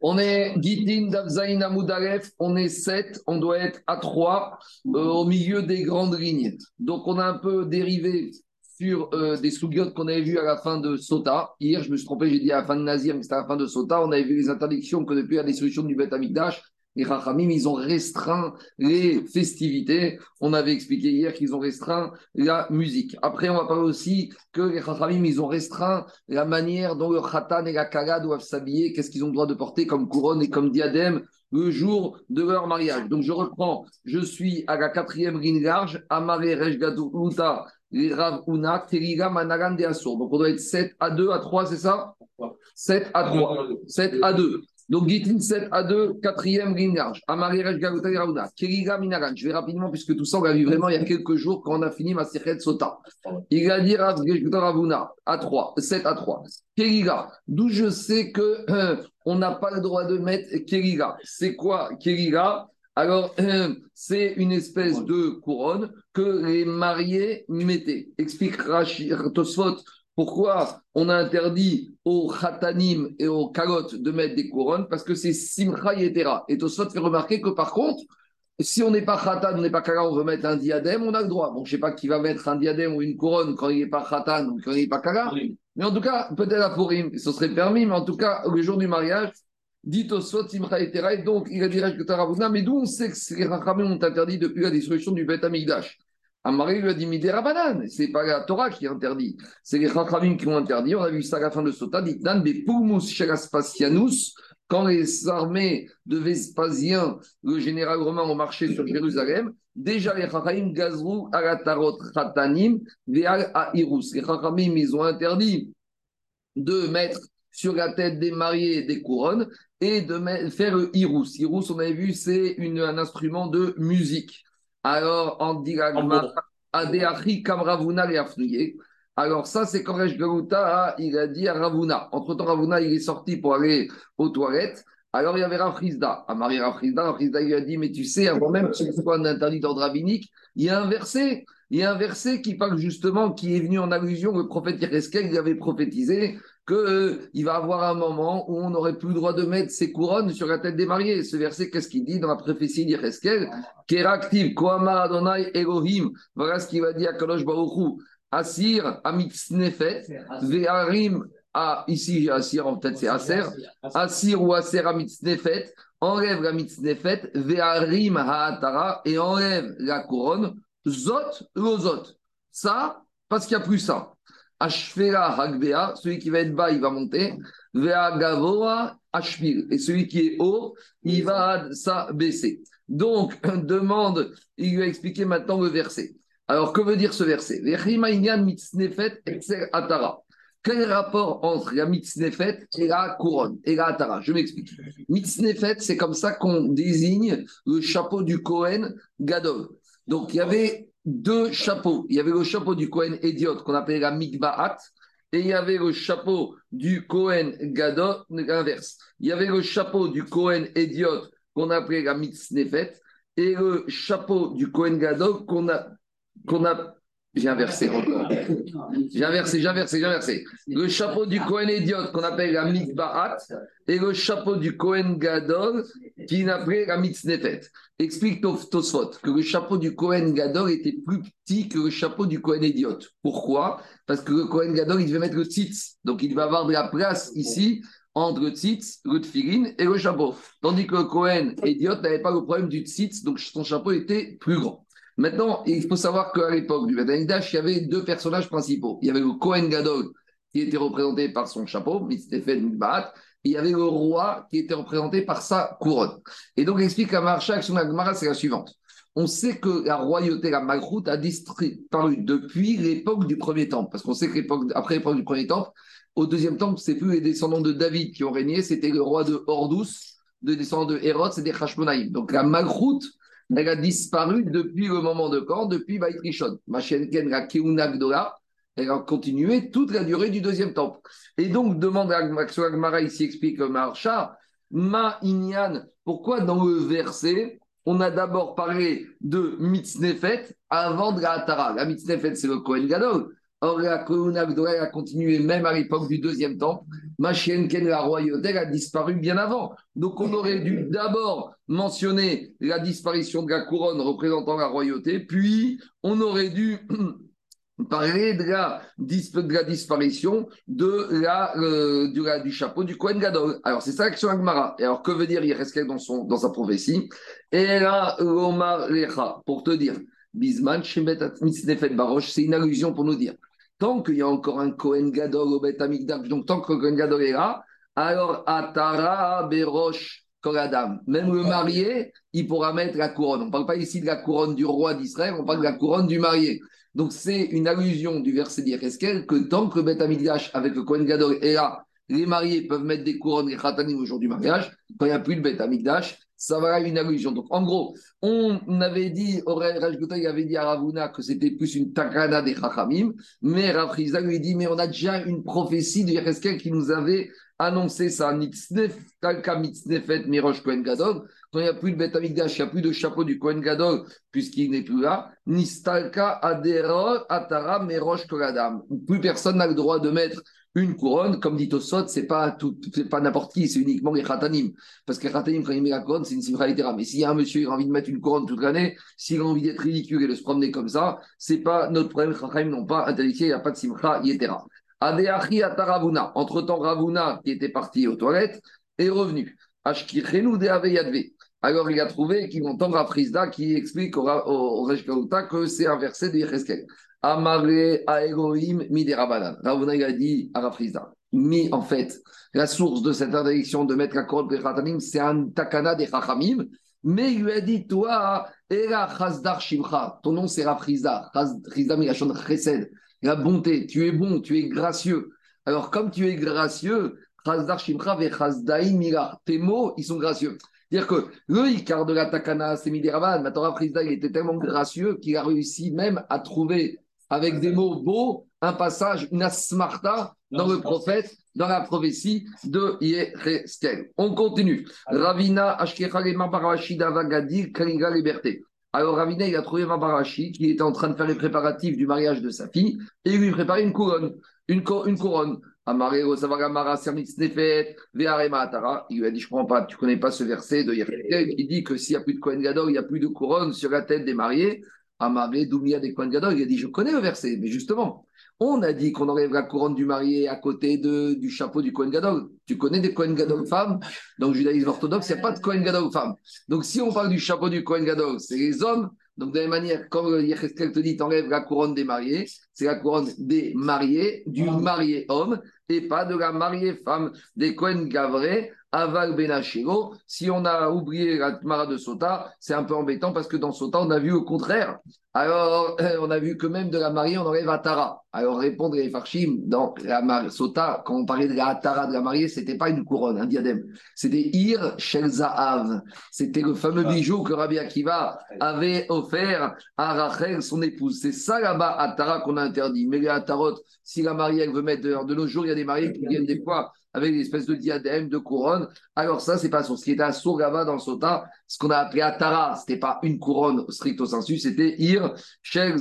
On est Gitin, Davzaïn, Amoudalef, on est 7, on doit être à 3 euh, au milieu des grandes lignes. Donc on a un peu dérivé sur euh, des sougiotes qu'on avait vues à la fin de Sota. Hier, je me suis trompé, j'ai dit à la fin de Nazir, mais c'était à la fin de Sota. On avait vu les interdictions que depuis la destruction du Beth Amikdash, les Rachamim, ils ont restreint les festivités. On avait expliqué hier qu'ils ont restreint la musique. Après, on va parler aussi que les Rachamim, ils ont restreint la manière dont le Khatan et la Kala doivent s'habiller, qu'est-ce qu'ils ont le droit de porter comme couronne et comme diadème le jour de leur mariage. Donc, je reprends, je suis à la quatrième ligne large, Amare Rejgadou Uta, Donc, on doit être 7 à 2 à 3, c'est ça? 7 à 3. 7 à 2. Donc, Gitin 7 à 2, quatrième ligne large. Amarirej Galuta Rauna. Keriga Minagan. Je vais rapidement, puisque tout ça, on l'a vu vraiment il y a quelques jours quand on a fini ma de Sota. Il a dit Ravuna à 3, 7 à 3. Keriga, d'où je sais que euh, on n'a pas le droit de mettre Keriga. C'est quoi Keriga alors, euh, c'est une espèce de couronne que les mariés mettaient. Explique Rachid Tosfot pourquoi on a interdit aux khatanim et aux kalotes de mettre des couronnes? Parce que c'est simcha yetera. Et Tosfot fait remarquer que par contre, si on n'est pas khatan, on n'est pas kala, on veut mettre un diadème, on a le droit. Bon, je ne sais pas qui va mettre un diadème ou une couronne quand il n'est pas khatan ou quand il n'est pas kala. Mais en tout cas, peut-être à Purim, ce serait permis, mais en tout cas, le jour du mariage, dit Tosfot, simcha yetera. Et donc, il a dit que mais d'où on sait que les rachamim ont interdit depuis la destruction du Beth Amigdash Amari lui a dit Midera banane, c'est pas la Torah qui interdit, c'est les Chachamim qui ont interdit. On a vu ça à la fin de Sota, dit Dan Shelaspasianus, quand les armées de Vespasien, le général romain, ont marché sur Jérusalem, déjà les Chachamim gazrou alatarot chatanim ve'al airus. Les Chachamim, ils ont interdit de mettre sur la tête des mariés des couronnes et de faire le irus. Irus, on avait vu, c'est un instrument de musique. Alors, on dit Adeachi Kamravuna et Alors, ça, c'est quand Resh Galuta, il a dit à Ravuna. Entre-temps, Ravuna, il est sorti pour aller aux toilettes. Alors, il y avait Rafrizda. À Marie Rafrizda, Rafrizda lui a dit Mais tu sais, avant même que ce soit un interdit d'ordre rabbinique, il y a un verset. Il y a un verset qui parle justement, qui est venu en allusion, le prophète Yereskel, il avait prophétisé qu'il euh, va avoir un moment où on n'aurait plus le droit de mettre ses couronnes sur la tête des mariés. Ce verset, qu'est-ce qu'il dit dans la prophétie d'Ireskel Keraktiv, Koamar Adonai Elohim. Voilà ce qu'il va dire à Kalosh Baruchou. Asir, Amitsnefet, Ve'arim, ah, ici, Asir, en fait, c'est Aser. Asir ou Aser Amitsnefet, enlève la Mitznefet, Ve'arim Ha'atara, et enlève la couronne, Zot, Lozot. Ça, parce qu'il n'y a plus ça. Ashfera Hagbea, celui qui va être bas, il va monter. Vea Gavoa. Et celui qui est haut, il va s'abaisser. Donc, demande, il lui a expliqué maintenant le verset. Alors, que veut dire ce verset? Atara. Quel rapport entre la mitznefet et la couronne et la atara? Je m'explique. Mitznefet, c'est comme ça qu'on désigne le chapeau du Kohen Gadol. Donc, il y avait deux chapeaux. Il y avait le chapeau du Cohen Ediot qu'on appelait la Mikbaat, et il y avait le chapeau du Cohen Gadot, l'inverse. Il y avait le chapeau du Cohen Ediot qu'on appelait la Mitznefet, et le chapeau du Cohen Gadot qu'on a, qu'on a j'ai inversé encore. J'ai inversé, j'ai inversé, j'ai inversé. Le chapeau du Cohen idiot qu'on appelle la Mikbaat et le chapeau du Cohen Gadol qui appelle la Mitznefet. Explique Tosfot que le chapeau du Cohen Gadol était plus petit que le chapeau du Cohen idiot. Pourquoi? Parce que le Cohen Gadol, il devait mettre le tzitz. Donc il devait avoir de la place ici entre le tzitz, le tfilin et le chapeau. Tandis que le Cohen idiot n'avait pas le problème du tzitz, donc son chapeau était plus grand. Maintenant, il faut savoir qu'à l'époque du Betamikdash, il y avait deux personnages principaux. Il y avait le Kohen Gadol, qui était représenté par son chapeau, Mitznefen Mikbaat, et il y avait le roi qui était représenté par sa couronne. Et donc, explique à Marshak, son Agmara, c'est la suivante. On sait que la royauté, la Malchut, a disparu depuis l'époque du premier temple. Parce qu'on sait qu'après l'époque du premier temple, au deuxième temple, c'est plus les descendants de David qui ont régné, c'était le roi de Hordous, des descendants de Hérode, des Hashmonaïm. Donc la Malchut, elle a disparu depuis le moment de quand Depuis Baït Rishon. Machenken, la Keuna elle a continué toute la durée du deuxième temple. Et donc, demande à Agmara, ici explique Marcha, Ma Inyan, pourquoi dans le verset, on a d'abord parlé de Mitznefet avant de la Atara La Mitznefet, c'est le Kohen Gadol. Or, la Kouna a continué même à l'époque du deuxième temple. Ken, la royauté, a disparu bien avant. Donc, on aurait dû d'abord mentionner la disparition de la couronne représentant la royauté, puis on aurait dû parler de la, disparition de la, euh, du, chapeau du Kohen Gadol. Alors, c'est ça l'action Agmara. Et alors, que veut dire Yereskel dans, son, dans sa prophétie? Et là, Omar Lecha, pour te dire, Bisman, Shemet Barosh, c'est une allusion pour nous dire tant qu'il y a encore un Kohen Gadol au Bet Amikdash, donc tant que le Kohen Gadol est là, alors Atara Berosh Koradam. Même le marié, il pourra mettre la couronne. On ne parle pas ici de la couronne du roi d'Israël, on parle de la couronne du marié. Donc c'est une allusion du verset d'Yecheskel que tant que le Bet Amikdash avec le Kohen Gadol est là, les mariés peuvent mettre des couronnes, les khatanim au jour du mariage. Quand il n'y a plus de Bet Amikdash, ça va une allusion. Donc, en gros, on avait dit, Aurel il avait dit à Ravuna que c'était plus une takana des Chachamim, mais Rav lui dit, mais on a déjà une prophétie de Yereskel qui nous avait annoncé ça. Mirosh Kohen Gadol. Quand il n'y a plus de Beth Amikdash, il n'y a plus de chapeau du Kohen Gadol, puisqu'il n'est plus là. Nistalka Adero Atara Mirosh Koradam. Plus personne n'a le droit de mettre une couronne, comme dit Tosot, c'est pas pas n'importe qui, c'est uniquement les khatanim. Parce que les khatanim, quand il met la couronne, c'est une simra Mais s'il y a un monsieur qui a envie de mettre une couronne toute l'année, s'il a envie d'être ridicule et de se promener comme ça, c'est pas notre problème. Les khatanim n'ont pas interdit, il n'y a pas de simra yetera. Adeachi Ataravuna. Entre-temps, Ravuna, qui était parti aux toilettes, est revenu. Ashkichenu de Aveyadve. Alors il a trouvé qu'il entend Rafrizda qui explique au, au, que c'est un verset de Yecheskel. Amare Aegoim Miderabanan. Ravuna il a dit à Rafrizda. Mi, en fait, la source de cette interdiction de mettre la couronne de c'est un takana des Chachamim. Mais il lui a dit, toi, Era Chazdar Shimcha, ton nom c'est Rafrizda. Rafrizda Milachon Chesed, la bonté, tu es bon, tu es gracieux. Alors, comme tu es gracieux, Chazdar Shimcha ve tes mots, ils sont gracieux. C'est-à-dire que le Icar de la Takana, c'est Midiraban, maintenant Rafrizda, il était tellement gracieux qu'il a réussi même à trouver avec des mots beaux, un passage, une asmarta dans le prophète, dans la prophétie de Yecheskel. On continue. Ravina Kaliga Liberté. Alors Ravina, il a trouvé Mabarashi qui était en train de faire les préparatifs du mariage de sa fille et il lui préparait une couronne. Une, une couronne. Amareo Savagamara Vearema Atara. Il lui a dit Je ne comprends pas, tu ne connais pas ce verset de Yecheskel qui dit que s'il n'y a plus de Kohen Gadol, il n'y a plus de couronne sur la tête des mariés. Amaré, Doumia des Kohen Gadol, il a dit Je connais le verset, mais justement, on a dit qu'on enlève la couronne du marié à côté de, du chapeau du Kohen Gadol. Tu connais des Kohen Gadol femmes? Dans le judaïsme orthodoxe, il n'y a pas de Kohen Gadol femmes. Donc si on parle du chapeau du Kohen Gadol, c'est les hommes. Donc de la même manière, quand Yecheskel te dit t'enlèves la couronne des mariés, c'est la couronne des mariés, du marié homme, et pas de la mariée femme des Kohen Gavré Aval Benachiro. Si on a oublié la Tmara de Sota, c'est un peu embêtant parce que dans Sota, on a vu au contraire. Alors, on a vu que même de la mariée, on enlève Atara. Alors, répondre les Farshim, dans la Sota, quand on parlait de la Atara de la mariée, c'était pas une couronne, un diadème. C'était Ir Shel C'était le fameux ah. bijou que Rabbi Akiva avait offert à Rachel, son épouse. C'est ça là-bas, Atara, qu'on a interdit. Mais les Atarot, si la mariée, elle veut mettre de, de nos jours, il y a des mariés qui viennent des fois avec des espèces de diadèmes, de couronnes. Alors ça, c'est pas Ce qui était à Sourgava dans le Sota, ce qu'on a appelé Atara, c'était pas une couronne stricto sensu, c'était Ir Shel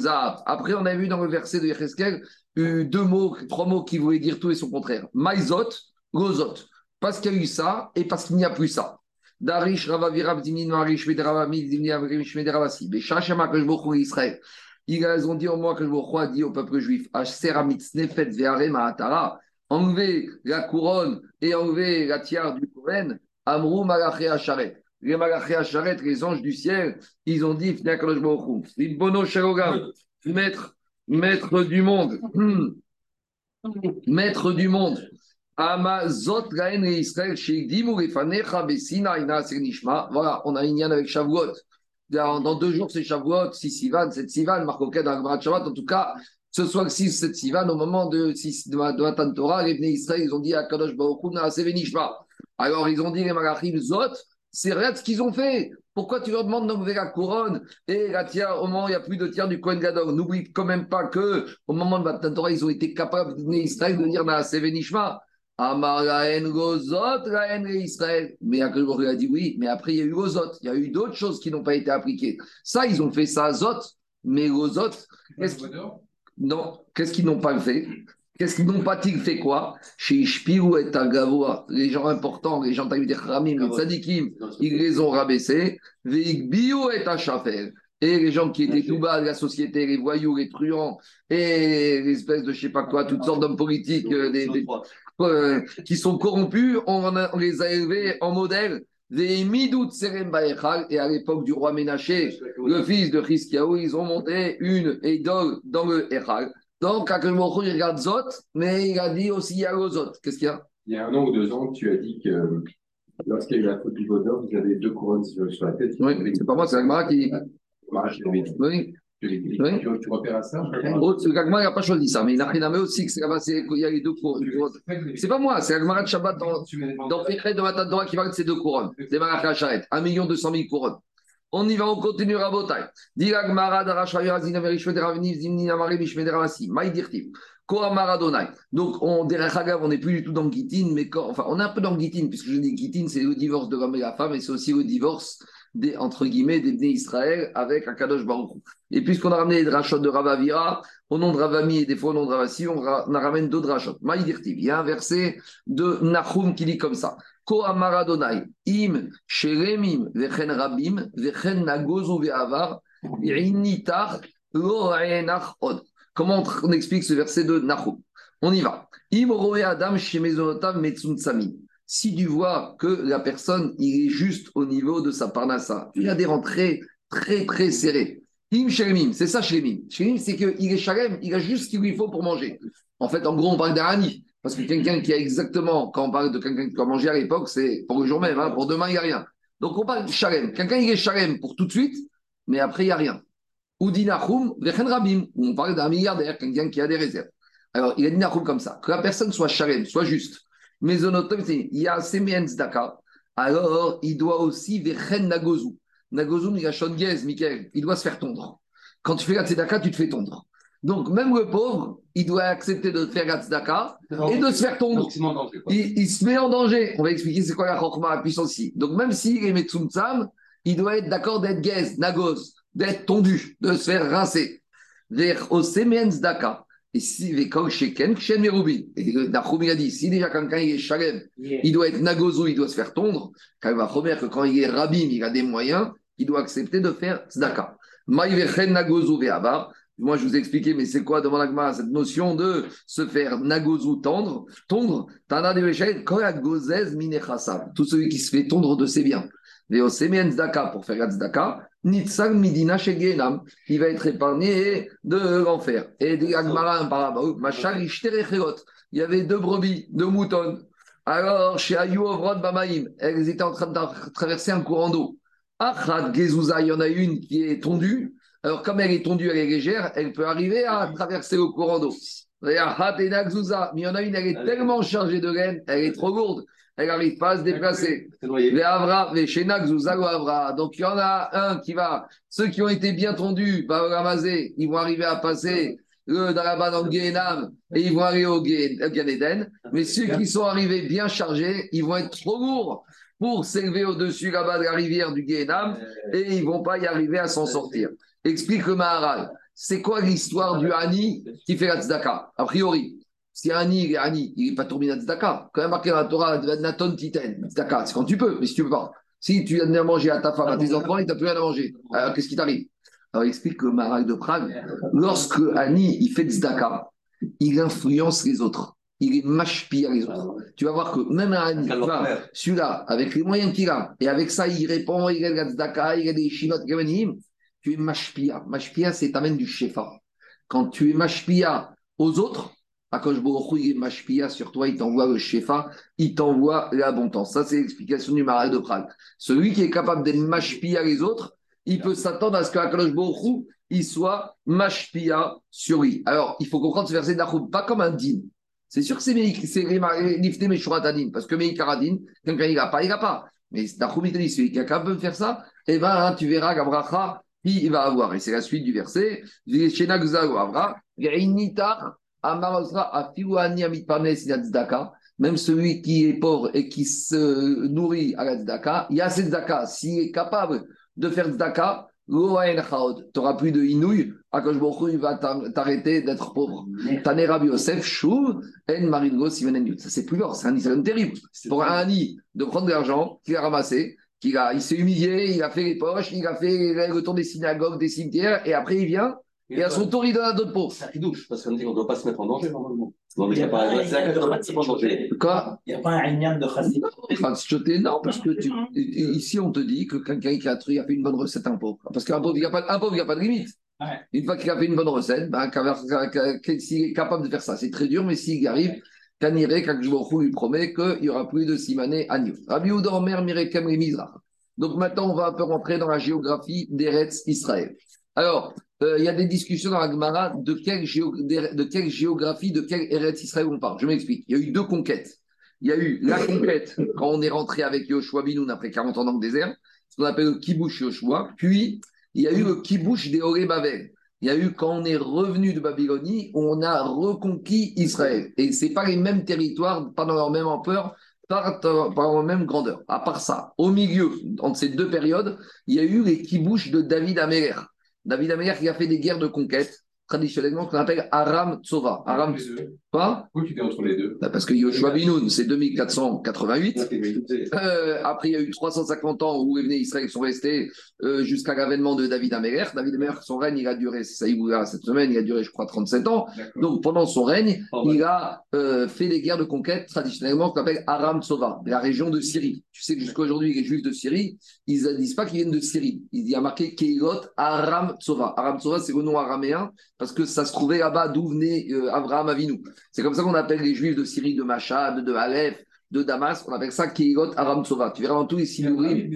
Après, on a vu dans le verset de Yecheskel euh, deux mots, trois mots qui voulaient dire tout et son contraire. Maïzot, Gozot. Parce qu'il y a eu ça et parce qu'il n'y a plus ça. Darish Ravavirab Dimin Marish Medravami Dimni Avrim Shmedravasi. Beshachama Kajbochou Israël. Ils ont dit au moins que je vous dit au peuple juif, Ashseramitz Nefet Ve'arema Atara enlever la couronne et enlever la tiare du Kohen, Amrou Malaché Acharet. Les Malaché Acharet, les anges du ciel, ils ont dit Bono maître, maître du monde, maître du monde. Amazot Gaen et Israël, Voilà, on a une yann avec Shavuot. Dans, deux jours, c'est Shavuot, 6 Sivan, 7 Sivan, Marcoquet le Shabbat. En tout cas, ce soit le 6 7 Sivan, au moment de, de, de Matan Torah, les Bnei Israël, ils ont dit à Kadosh Baruch Alors ils ont dit les Malachim Zot, c'est vrai ce qu'ils ont fait. Pourquoi tu leur demandes d'enlever la couronne et la tiare? Au moment où il n'y a plus de tiers du Kohen Gadol N'oublie quand même pas que au moment de Matan Torah, ils ont été capables, les Israël, de dire Naase Venishma. Amar Laen Gozot, Laen Israël. Mais Akadosh a dit oui, mais après il y a eu Gozot. Il y a eu d'autres choses qui n'ont pas été appliquées. Ça, ils ont fait ça à Zot, mais Gozot. Non, qu'est-ce qu'ils n'ont pas fait? Qu'est-ce qu'ils n'ont pas-ils fait quoi? Chez Ishpiru et Tagavoa, les gens importants, les gens des Khamim, les Tzadikim, ils les ont rabaissés. Veikbiu et Achafer. Et les gens qui étaient tout bas de la société, les voyous, les truands, et les espèces de je sais pas quoi, toutes sortes d'hommes politiques euh, des, euh, qui sont corrompus, on, les a élevés en modèle. Et à l'époque du roi Ménaché, le fils de Chiskiaou, ils ont monté une idole dans le Echal. Donc, Akamocho, il regarde Zot, mais il a dit aussi il y a Zot. Qu'est-ce qu'il y a? Il y a un an ou deux ans, tu as dit que lorsqu'il y a eu la faute du bonheur, vous avez deux couronnes sur la tête. Oui, c'est pas moi, c'est Agmara qui. Oui. Tu, tu, repères à ça L'Agmara n'a pas choisi ça, mais il n'a rien à voir aussi qu'il y a les deux couronnes. C'est pas moi, c'est Agmara de Shabbat dans, dans Pécret de Matadora qui parle de ces deux couronnes. Des Malachia Charet, 1 million 200 000 couronnes. On y va, on continue à Botaï. Dilag Marad, Arashaya, Zinameri, Shmederavini, Zimnina Maïdirtiv. Koa Maradonai. Donc, on, derrière on n'est plus du tout dans Gitin, mais quand, enfin, on est un peu dans Gitin, puisque je dis Gitin, c'est le divorce de l'homme et la femme, et c'est aussi le divorce des, entre guillemets, des nés Israël avec Akadosh Baruch. Et puisqu'on a ramené les drachot de Ravavira, au nom de Ravami et des fois au nom de Ravasi, on, on ramène d'autres drachot. Maïdirtiv. Il y a un verset de Nahum qui dit comme ça. Maradonai, im sheremim vechen rabim vechen nagozu ve'avar initar lo od. Comment on explique ce verset de Nahum On y va. Im roe adam shemezonotav metzuntsami. Si tu vois que la personne, il est juste au niveau de sa parnassa, il a des rentrées très très serrées. Im sheremim, c'est ça sheremim. Sheremim, c'est qu'il est shalem, il a juste ce qu'il lui faut pour manger. En fait, en gros, on parle d'Arani. Parce que quelqu'un qui a exactement, quand on parle de quelqu'un qui doit manger à l'époque, c'est pour le jour même, hein, pour demain, il n'y a rien. Donc on parle de shalem. Quelqu'un, il est shalem pour tout de suite, mais après, il n'y a rien. Ou dinachum, rabim. On parle d'un milliardaire, quelqu'un qui a des réserves. Alors, il a dinachum comme ça. Que la personne soit shalem, soit juste. Mais il y a semen daka. Alors, il doit aussi vechen nagozu. Nagozu, il a shongez, Michael. Il doit se faire tondre. Quand tu fais la tzedaka, tu te fais tondre. Donc, même le pauvre, il doit accepter de faire Gatzdaka et de se faire tondre. Il, se met en danger. On va expliquer c'est quoi la chokma, la puissance. Donc, même s'il est Metsumtsam, il doit être d'accord d'être gaze, nagos, d'être tondu, de se faire rincer. Vers Daka. Et si Sheken, Kshen. Et Nachum a dit si déjà quelqu'un est Shalem, il doit être nagozo, il doit se faire tondre. Quand il va que quand il est Rabim, il a des moyens, il doit accepter de faire Tzedaka. Maïvechen Nagozo Ve'abar. Moi, je vous ai expliqué, mais c'est quoi devant l'agma cette notion de se faire nagozu tendre, tondre, tana de tout celui qui se fait tondre de ses biens. Daka pour faire Zdaka, Nitzag Midina Shegenam, il va être épargné de l'enfer. Et l'agma, il y avait deux brebis, deux moutons. Alors, chez Ayou Bamaim, elles étaient en train de traverser un courant d'eau. Achat Gezouza, il y en a une qui est tondue. Alors, comme elle est tondue, elle est légère, elle peut arriver à traverser le courant d'eau. Mais il y en a une, elle est tellement chargée de laine, elle est trop lourde, elle n'arrive pas à se déplacer. Donc, il y en a un qui va, ceux qui ont été bien tondus, ramasser, ils vont arriver à passer le dans le Guénam et ils vont arriver au Gan Mais ceux qui sont arrivés bien chargés, ils vont être trop lourds pour s'élever au-dessus là-bas de la rivière du Guénam et ils ne vont pas y arriver à s'en sortir. Explique le Maharal. C'est quoi l'histoire du Hani qui fait la tzedaka A priori, si il est Hani, il n'est pas tourné tzedaka. Quand même marqué dans la Torah, Naton Titen, tzedaka, c'est quand tu peux, mais si tu ne peux pas. Si tu as à manger à ta femme, à tes enfants, il t'a plus rien à manger. Alors qu'est-ce qui t'arrive? Alors explique le Maharal de Prague. Lorsque Hani, il fait tzedaka, il influence les autres il est machpia les autres. Tu vas voir que même un celui-là, avec les moyens qu'il a, et avec ça, il répond, il a des tzedaka, il a des shivot tu es mashpia. Mashpia, c'est t'amène du shefa. Quand tu es mashpia aux autres, Akosh Baruch il est sur toi, il t'envoie le shefa, il t'envoie l'abondance. Ça, c'est l'explication du maral de Prague. Celui qui est capable d'être mashpia les autres, il peut s'attendre à ce qu'Akadosh Baruch il soit mashpia sur lui. Alors, il faut comprendre ce verset d'Achoub, pas comme un din. C'est sûr que c'est lifté Meshuratadin, parce que Meikaradin, quelqu'un il n'a pas, il n'a pas. Mais Dachoum, il te dit, celui qui est capable de faire ça, eh ben, hein, tu verras qu'Abracha, il va avoir, et c'est la suite du verset, même celui qui est pauvre et qui se nourrit à la tzedaka, il y a cette tzedaka, s'il est capable de faire tzedaka, tu n'auras plus de inouï, Akash il va t'arrêter d'être pauvre. Tane Rabbi Yosef, En Maringo, Simen Ça, c'est plus lourd, c'est un Israël terrible. Pour un Ani de prendre de l'argent qu'il a ramassé, qu'il a, il s'est humilié, il a fait les poches, il a fait le tour des synagogues, des cimetières, et après il vient, et à son tour, il donne à d'autres pauvres. Ça douche, parce qu'on dit qu'on ne doit pas se mettre en danger normalement. Non, mais il n'y a pas de danger. Quoi? Il n'y a pas un lien de chassid. Non, parce que tu, ici, on te dit que quelqu'un qui a, a fait une bonne recette, un pauvre. Parce qu'un pauvre, il n'y a, pas, un pauvre, il a pas de limite. Ouais. Une fois qu'il a fait une bonne recette, ben, s'il est capable de faire ça, c'est très dur, mais s'il y arrive, Kanire, Kakjbochou lui promet qu'il n'y aura plus de Simané à New. Rabbi Omer, Mirekem et Mizrach. Donc maintenant, on va un peu rentrer dans la géographie d'Eretz Israël. Alors, euh, il y a des discussions dans la Gemara de quelle, de quelle géographie, de quelle Eretz Israël on parle. Je m'explique. Il y a eu deux conquêtes. Il y a eu la conquête quand on est rentré avec Yoshua Binoun après 40 ans dans le désert, ce qu'on appelle le Kibush Yoshua. Puis, il y a eu le Kibush des Horé. Il y a eu quand on est revenu de Babylonie, on a reconquis Israël. Et ce n'est pas les mêmes territoires, pas dans leur même ampleur, par, par leur même grandeur. À part ça, au milieu, entre ces deux périodes, il y a eu les Kibush de David Améler. David Améler qui a fait des guerres de conquête traditionnellement qu'on appelle Aram Tsova. Aram Quoi Pourquoi tu dis entre les deux? Bah, Parce que Yoshua Binoun, c'est 2488. Euh, après, il y a eu 350 ans où les Israël sont restés euh, jusqu'à l'avènement de David Améler. David Améler, son règne, il a duré, ça cette semaine, il a duré, je crois, 37 ans. Donc, pendant son règne, il a euh, fait des guerres de conquête traditionnellement qu'on appelle Aram Tsova, la région de Syrie. Tu sais que jusqu'à aujourd'hui, les Juifs de Syrie, ils ne disent pas qu'ils viennent de Syrie. Il y a marqué Keilot Aram Tsova. Aram Tsova, c'est le nom araméen parce que ça se trouvait là-bas d'où venait euh, Abraham Avinu. C'est comme ça qu'on appelle les Juifs de Syrie, de Machad, de Aleph, de Damas, on appelle ça Keilot Aram Tsova. Tu verras dans tous les Silourim.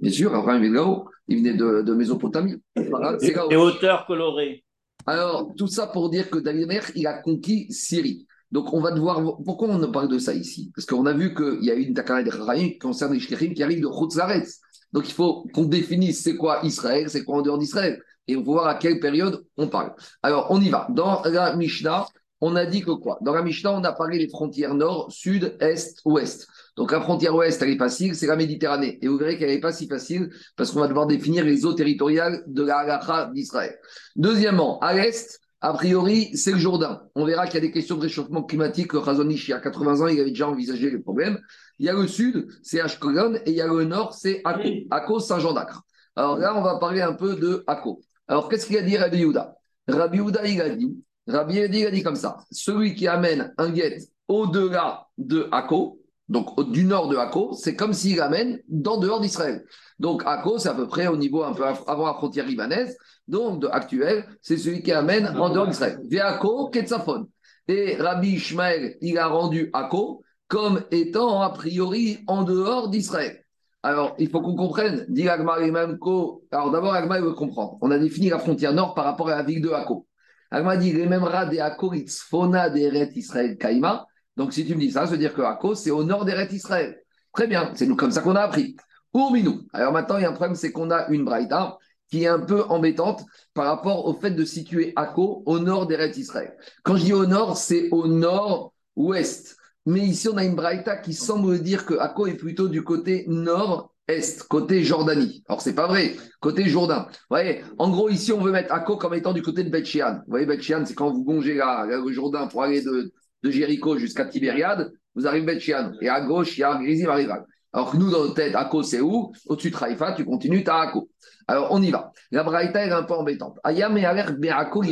Bien sûr, Abraham là-haut. Il venait de, de Mésopotamie. Voilà, Et hauteurs colorées. Alors, tout ça pour dire que David Mer, il a conquis Syrie. Donc, on va devoir. Pourquoi on ne parle de ça ici? Parce qu'on a vu qu'il y a une Takana de Rahim qui concerne les qui arrivent de Chutzaretz. Donc, il faut qu'on définisse c'est quoi Israël, c'est quoi en dehors d'Israël. Et on va voir à quelle période on parle. Alors, on y va. Dans la Mishnah, on a dit que quoi? Dans la Mishnah, on a parlé des frontières nord, sud, est, ouest. Donc la frontière ouest, elle est facile, c'est la Méditerranée. Et vous verrez qu'elle n'est pas si facile parce qu'on va devoir définir les eaux territoriales de la halakha d'Israël. Deuxièmement, à l'est, a priori, c'est le Jourdain. On verra qu'il y a des questions de réchauffement climatique. Razonich, il y a 80 ans, il avait déjà envisagé les problèmes. Il y a le sud, c'est Ashkelon, et il y a le nord, c'est Akko, Akko Saint-Jean d'Acre. Alors là, on va parler un peu de Akko. Alors, qu'est-ce qu'il a dit Rabbi Yehuda? Rabbi Yehuda, il a dit, Rabbi Yehuda, il a dit comme ça, celui qui amène un guet au-delà de Akko, donc du nord de Akko, c'est comme s'il amène dans dehors d'Israël. Donc Akko, c'est à peu près au niveau un peu avant la frontière libanaise, donc de, actuel, c'est celui qui amène en dehors d'Israël. Akko, Ketzafon. Et Rabbi Ishmael, il a rendu Akko comme étant a priori en dehors d'Israël. Alors, il faut qu'on comprenne, dit Mamko. Alors d'abord, Agmar, il veut comprendre. On a défini la frontière nord par rapport à la ville de Akko. Agmar dit, les mêmes rats des Fona des Israël, Kaima. Donc, si tu me dis ça, ça veut dire que Akko, c'est au nord des Israël. Très bien, c'est nous comme ça qu'on a appris. Ourminou. Alors maintenant, il y a un problème, c'est qu'on a une braïta qui est un peu embêtante par rapport au fait de situer Akko au nord des Israël. Quand je dis au nord, c'est au nord-ouest. Mais ici, on a une braïta qui semble dire que Akko est plutôt du côté nord-est, côté Jordanie. Alors, c'est pas vrai, côté Jourdain. Vous voyez, en gros, ici, on veut mettre Akko comme étant du côté de beth Vous voyez, beth c'est quand vous gongez là, le Jourdain pour aller de, de Jéricho jusqu'à Tibériade, vous arrivez beth Et à gauche, il y a Grizim Arival. Alors que nous, dans notre tête, Akko, c'est où? Au-dessus de Haïfa, tu continues, tu as Akko. Alors, on y va. La Braïta est un peu embêtante. Ayam et Aler Be'ako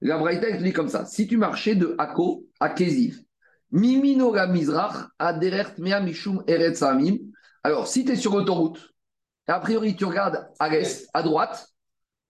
La Braïta, elle dit comme ça. Si tu marchais de Akko à Kéziv, Mimino Mizrach, Aderert Mea Mishum Eretz Alors, si tu es sur l'autoroute, a priori, tu regardes à l'est, à droite,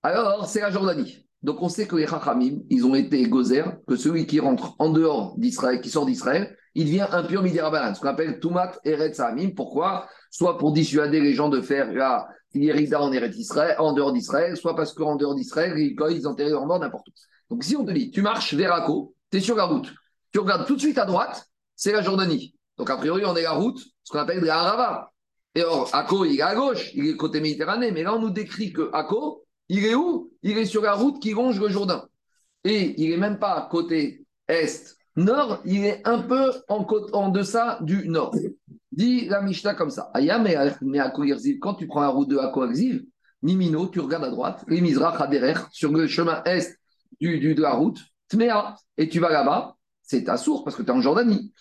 alors c'est la Jordanie. Donc, on sait que les Chachamim, ils ont été gozer, que celui qui rentre en dehors d'Israël, qui sort d'Israël, il devient impur midirabanan, ce qu'on appelle Tumat Eretz Samim. Pourquoi? Soit pour dissuader les gens de faire la Yerida en, Israël, en dehors d'Israël, soit parce qu'en dehors d'Israël, ils enterrent leur mort n'importe où. Donc, si on te dit, tu marches vers Akko, tu es sur la route, tu regardes tout de suite à droite, c'est la Jordanie. Donc, a priori, on est la route, ce qu'on appelle la Harava. Et or, Akko, il est à gauche, il est côté Méditerranée, mais là, on nous décrit que Akko, il est où? Il est sur la route qui longe le Jourdain. Et il n'est même pas côté est, nord, il est un peu en, deçà du nord. Dit la Mishnah comme ça. mais quand tu prends la route de Akko Mimino, tu regardes à droite, les Mizrach sur le chemin est du, de la route, Tmea, et tu vas là-bas, c'est ta source parce que tu es en Jordanie.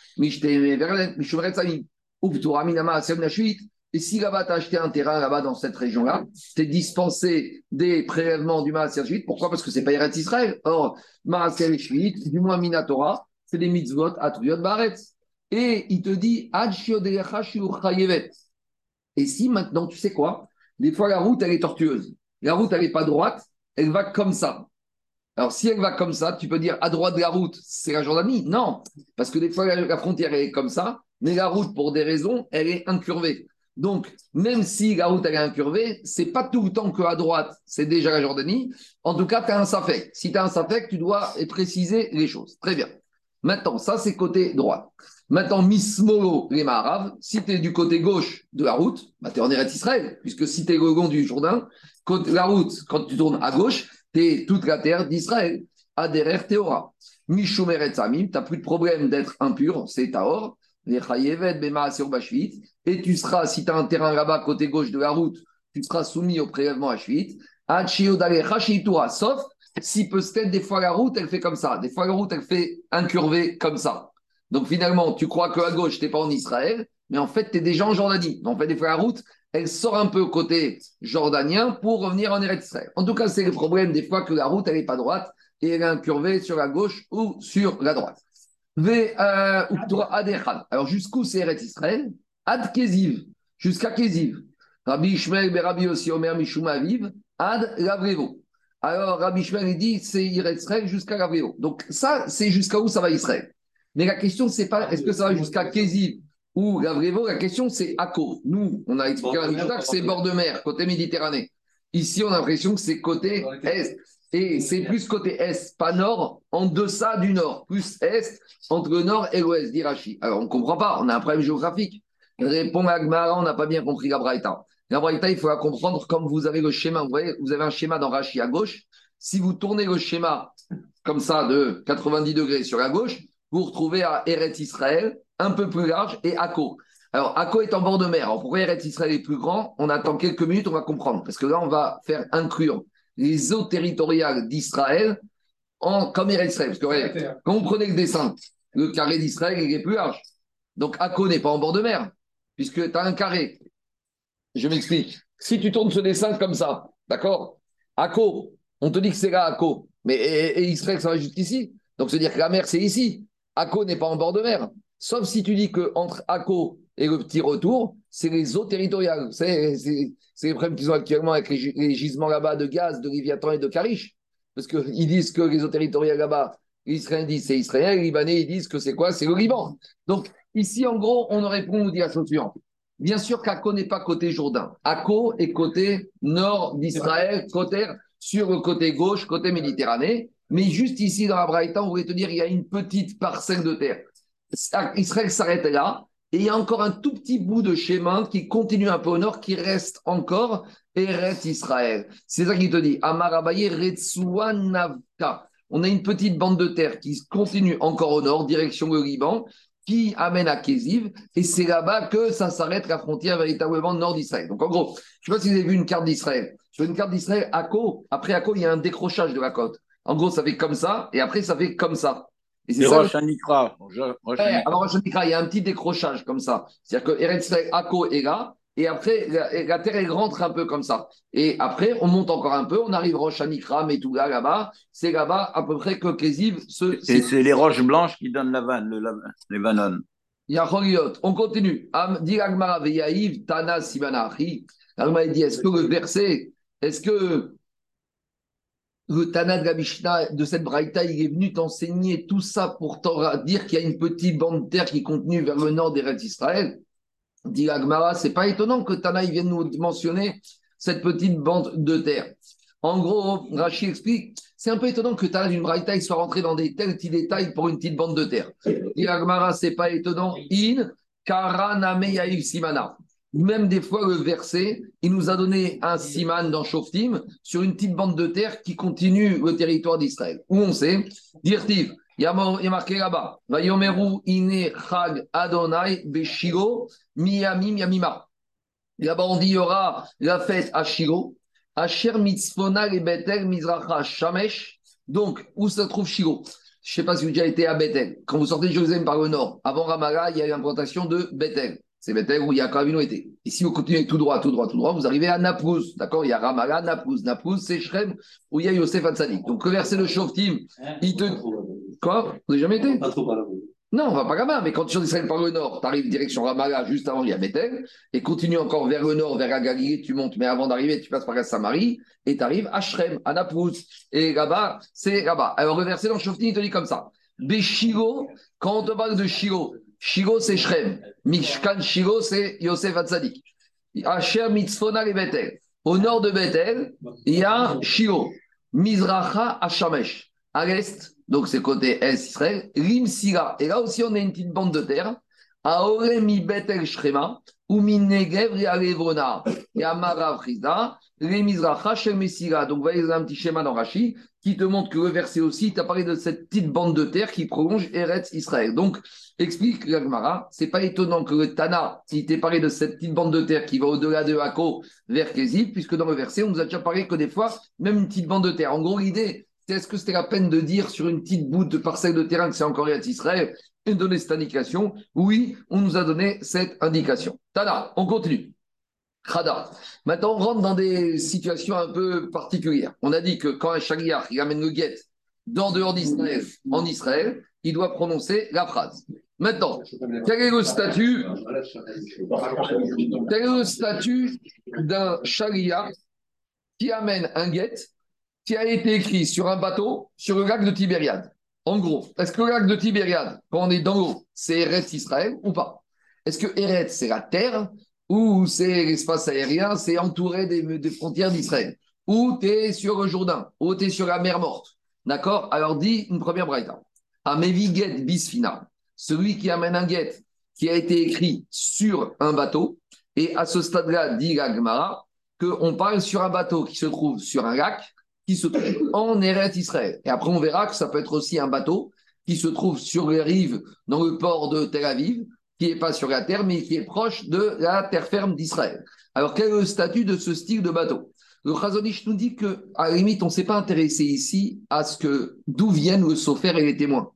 Et si là-bas, tu as acheté un terrain là-bas dans cette région-là, tu es dispensé des prélèvements du Maaser Shvit. Pourquoi? Parce que c'est pas Eretz Israël. Or, Maaser du moins Minatora, c'est des mitzvot à Tuyot Baretz. Et il te dit, Et si maintenant, tu sais quoi? Des fois, la route, elle est tortueuse. La route, elle n'est pas droite, elle va comme ça. Alors, si elle va comme ça, tu peux dire à droite de la route, c'est la Jordanie Non, parce que des fois, la, frontière est comme ça, mais la route, pour des raisons, elle est incurvée. Donc, même si la route elle est incurvée, c'est pas tout le temps qu'à droite, c'est déjà la Jordanie. En tout cas, tu as un safek. Si tu as un safek, tu dois préciser les choses. Très bien. Maintenant, ça, c'est côté droit. Maintenant, Mismolo, les Maharav, si tu es du côté gauche de la route, bah, tu es en Eretz Israël, puisque si tu es le long du Jourdain, la route, quand tu tournes à gauche, toute la terre d'Israël. Aderer Théora. Mishumeret Samim, tu n'as plus de problème d'être impur, c'est Taor. Et tu seras, si tu as un terrain là-bas, côté gauche de la route, tu seras soumis au prélèvement à Shvit. Sauf si peut-être des fois la route, elle fait comme ça. Des fois la route, elle fait incurvée comme ça. Donc finalement, tu crois qu'à gauche, tu n'es pas en Israël, mais en fait, tu es déjà en Jordanie. Donc en fait, des fois la route, elle sort un peu côté jordanien pour revenir en Eretz Israël. En tout cas, c'est le problème des fois que la route, elle n'est pas droite et elle est incurvée sur la gauche ou sur la droite. Euh, Alors jusqu'où c'est Eretz Israël? Ad Keziv, jusqu'à Keziv. Rabbi Ishmael, Rabbi aussi Omer Mishuma Viv, Ad Lavrevo. Alors, Rabbi Shmuel, il dit, c'est Israël jusqu'à Gavréo. Donc, ça, c'est jusqu'à où ça va Israël? Mais la question, c'est pas, est-ce que ça va jusqu'à Kéziv ou Gavréo La question, c'est Akko. Nous, on a expliqué à que c'est bord de mer, côté Méditerranée. Ici, on a l'impression que c'est côté Est. Et c'est plus côté Est, pas Nord, en deçà du Nord, plus Est, entre le Nord et l'Ouest, d'Irachi. Alors, on ne comprend pas, on a un problème géographique. Répond Agmara, on n'a pas bien compris la Braïta. La Braïta, il faut la comprendre comme vous avez le schéma. Vous voyez, vous avez un schéma dans Rachi à gauche. Si vous tournez le schéma comme ça de 90 degrés sur la gauche, vous, retrouvez à Eret Israël, un peu plus large, et Akko. Alors, Akko est en bord de mer. Alors, pourquoi Eret Israël est plus grand? On attend quelques minutes, on va comprendre. Parce que là, on va faire inclure les eaux territoriales d'Israël en, comme Eret Israël. Parce que, quand vous prenez le dessin, le carré d'Israël, il est plus large. Donc, Akko n'est pas en bord de mer, puisque tu as un carré. Je m'explique. Si tu tournes ce dessin comme ça, d'accord? Akko, on te dit que c'est là Akko, mais et, Israël, ça va jusqu'ici? Donc, c'est dire que la mer, c'est ici. Akko n'est pas en bord de mer. Sauf si tu dis que entre Akko et le petit retour, c'est les eaux territoriales. C'est les problèmes qu'ils ont actuellement avec les, gisements là-bas de gaz, de Léviathan et de Karish. Parce qu'ils disent que les eaux territoriales là-bas, les Israéliens disent c'est Israël, les Libanais disent que c'est quoi? C'est le Liban. Donc, ici, en gros, on aurait pu nous dire la chose suivante. Bien sûr qu'Akko n'est pas côté Jourdain. Akko est côté nord d'Israël, côté sur le côté gauche, côté Méditerranée. Mais juste ici, dans la Braïta, on voulait te dire il y a une petite parcelle de terre. Israël s'arrête là. Et il y a encore un tout petit bout de chemin qui continue un peu au nord, qui reste encore reste Israël. C'est ça qui te dit. Amarabaye Navka. On a une petite bande de terre qui continue encore au nord, direction le Liban, qui amène à Kéziv, et c'est là-bas que ça s'arrête la frontière véritablement nord d'Israël. Donc en gros, je ne sais pas si vous avez vu une carte d'Israël. Sur une carte d'Israël, Akko, après Akko, il y a un décrochage de la côte. En gros, ça fait comme ça, et après, ça fait comme ça. Et c'est Roche Anikra. alors Roche Anikra, il y a un petit décrochage comme ça. C'est-à-dire que Eretz Akko est là, et après, la, terre, elle rentre un peu comme ça. Et après, on monte encore un peu, on arrive et tout là, là-bas. C'est là-bas à peu près que Kéziv se. Et c'est les roches blanches qui donnent la vanne, le, les a On continue. Agmara Veyaïv, Tana Simanachi. Agmara dit est-ce que le verset, est-ce que le Tana de de cette Braïta, il est venu t'enseigner tout ça pour dire qu'il y a une petite bande de terre qui est contenue vers le nord des rêves d'Israël Dit Agmara, c'est pas étonnant que Tana vienne nous mentionner cette petite bande de terre. En gros, Rachid explique, c'est un peu étonnant que Tana d'une Braïta soit rentré dans des tels petits détails pour une petite bande de terre. Dit Agmara, c'est pas étonnant. In Karaname Simana. Même des fois, le verset, il nous a donné un siman dans Shoftim sur une petite bande de terre qui continue le territoire d'Israël. Où on sait, Dirtiv, il y a marqué là-bas. Chag Adonai beshiro miyamim yamima. Là-bas, on dit il y aura la fête à Shiro Asher mitzvona et Betel mizracha shamesh. Donc, où se trouve Shiro Je ne sais pas si vous avez déjà été à Bethel. Quand vous sortez de Jérusalem par le nord, avant Ramallah, il y a l'implantation de Bethel. C'est Bethel où Yaakov Avinu était. Et si vous continuez tout droit, tout droit, tout droit, vous arrivez à Naplouz. D'accord? Il y a Ramallah, Naplouz. Naplouz, c'est Shrem où il y a Yosef Hatzadik. Donc, le verset de Shoftim, il te. Quoi? Vous n'avez jamais été? Pas trop non, on va pas là-bas, mais quand tu sors d'Israël par le nord, tu arrives direction Ramallah, juste avant, il y a Bethel, et continue encore vers le nord, vers la Galilée, tu montes, mais avant d'arriver, tu passes par la Samarie, et tu arrives à Shrem, à Naplouz. Et là-bas, c'est là-bas. Alors, le verset dans Shoftim, il te dit comme ça. Béchiro, quand on te parle de Shiro, Shiro, c'est Shrem. Mishkan Shiro, c'est Yosef Hatzadik. Asher Mitzvona et Bethel. Au nord de Bethel, il y a Shiro. Mizracha Hashamesh. À l'est, donc c'est côté est Israël, Rimsira. Et là aussi, on a une petite bande de terre. Aore mi Bethel Shrema, Donc, voyez, un petit schéma dans Rashi qui te montre que le verset aussi, tu as parlé de cette petite bande de terre qui prolonge Eretz Israël. Donc, explique l'Agmara, c'est pas étonnant que le Tana, s'il t'ait parlé de cette petite bande de terre qui va au-delà de Hako vers Kézib, puisque dans le verset, on nous a déjà parlé que des fois, même une petite bande de terre. En gros, l'idée, c'est est-ce que c'était la peine de dire sur une petite bout de parcelle de terrain que c'est encore Eretz Israël et de donner cette indication Oui, on nous a donné cette indication. Tana, on continue. Khada. Maintenant, on rentre dans des situations un peu particulières. On a dit que quand un chagriar il amène le guet dans dehors d'Israël, en Israël, il doit prononcer la phrase. Maintenant, quel est le statut, quel est d'un chagriar qui amène un guet qui a été écrit sur un bateau sur le lac de Tibériade? En gros, est-ce que le lac de Tibériade, quand on est dans l'eau, c'est Eretz Israël ou pas? Est-ce que Eretz, c'est la terre ou c'est l'espace aérien, c'est entouré des, frontières d'Israël, ou tu es sur le Jourdain, ou tu es sur la mer morte? D'accord? Alors dis une première braïta. Amevi get bisfina, celui qui amène un guet qui a été écrit sur un bateau, et à ce stade-là, dit la Gemara, qu'on parle sur un bateau qui se trouve sur un lac, qui se trouve en Eretz Israël. Et après, on verra que ça peut être aussi un bateau qui se trouve sur les rives, dans le port de Tel Aviv, qui n'est pas sur la terre, mais qui est proche de la terre ferme d'Israël. Alors, quel est le statut de ce style de bateau? Le Chazonish nous dit que, à la limite, on ne s'est pas intéressé ici à ce que d'où viennent le sofer et les témoins.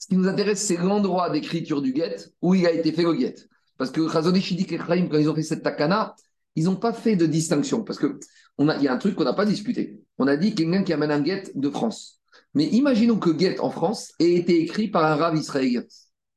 Ce qui nous intéresse, c'est l'endroit d'écriture du guet où il a été fait le guet. Parce que Chazonish dit que quand ils ont fait cette takana, ils n'ont pas fait de distinction. Parce qu'il y a un truc qu'on n'a pas discuté. On a dit quelqu'un qui amène un guet de France. Mais imaginons que guet en France ait été écrit par un rave israélien.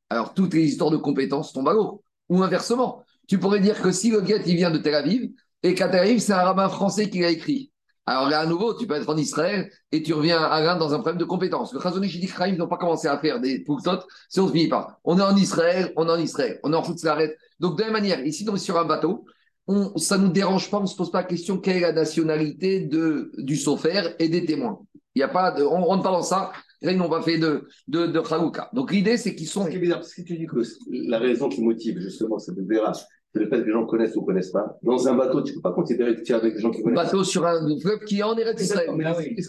Alors, toutes les histoires de compétences tombent à l'eau. Ou inversement, tu pourrais dire que si le guet il vient de Tel Aviv et qu'à Tel Aviv, c'est un rabbin français qui l'a écrit. Alors là, à nouveau, tu peux être en Israël et tu reviens à l'un dans un problème de compétences. Le Chazonish dit que n'ont pas commencé à faire des pouktot si on ne se finit pas. On est en Israël, on est en Israël, on est en arrête. Donc, de la même manière, ici, on est sur un bateau, on, ça ne nous dérange pas, on ne se pose pas la question quelle est la nationalité du sofer et des témoins. Il y a pas de, on ne rentre pas dans ça. Là, n'ont pas fait de, de, de. Donc l'idée, c'est qu'ils sont. Ce qui est bizarre, parce que tu dis que la raison qui motive justement cette dérace, c'est le fait que les gens connaissent ou ne connaissent pas. Dans un bateau, tu ne peux pas considérer que tu es avec des gens qui connaissent. Bateau sur un fleuve qui est en Eretz Israël.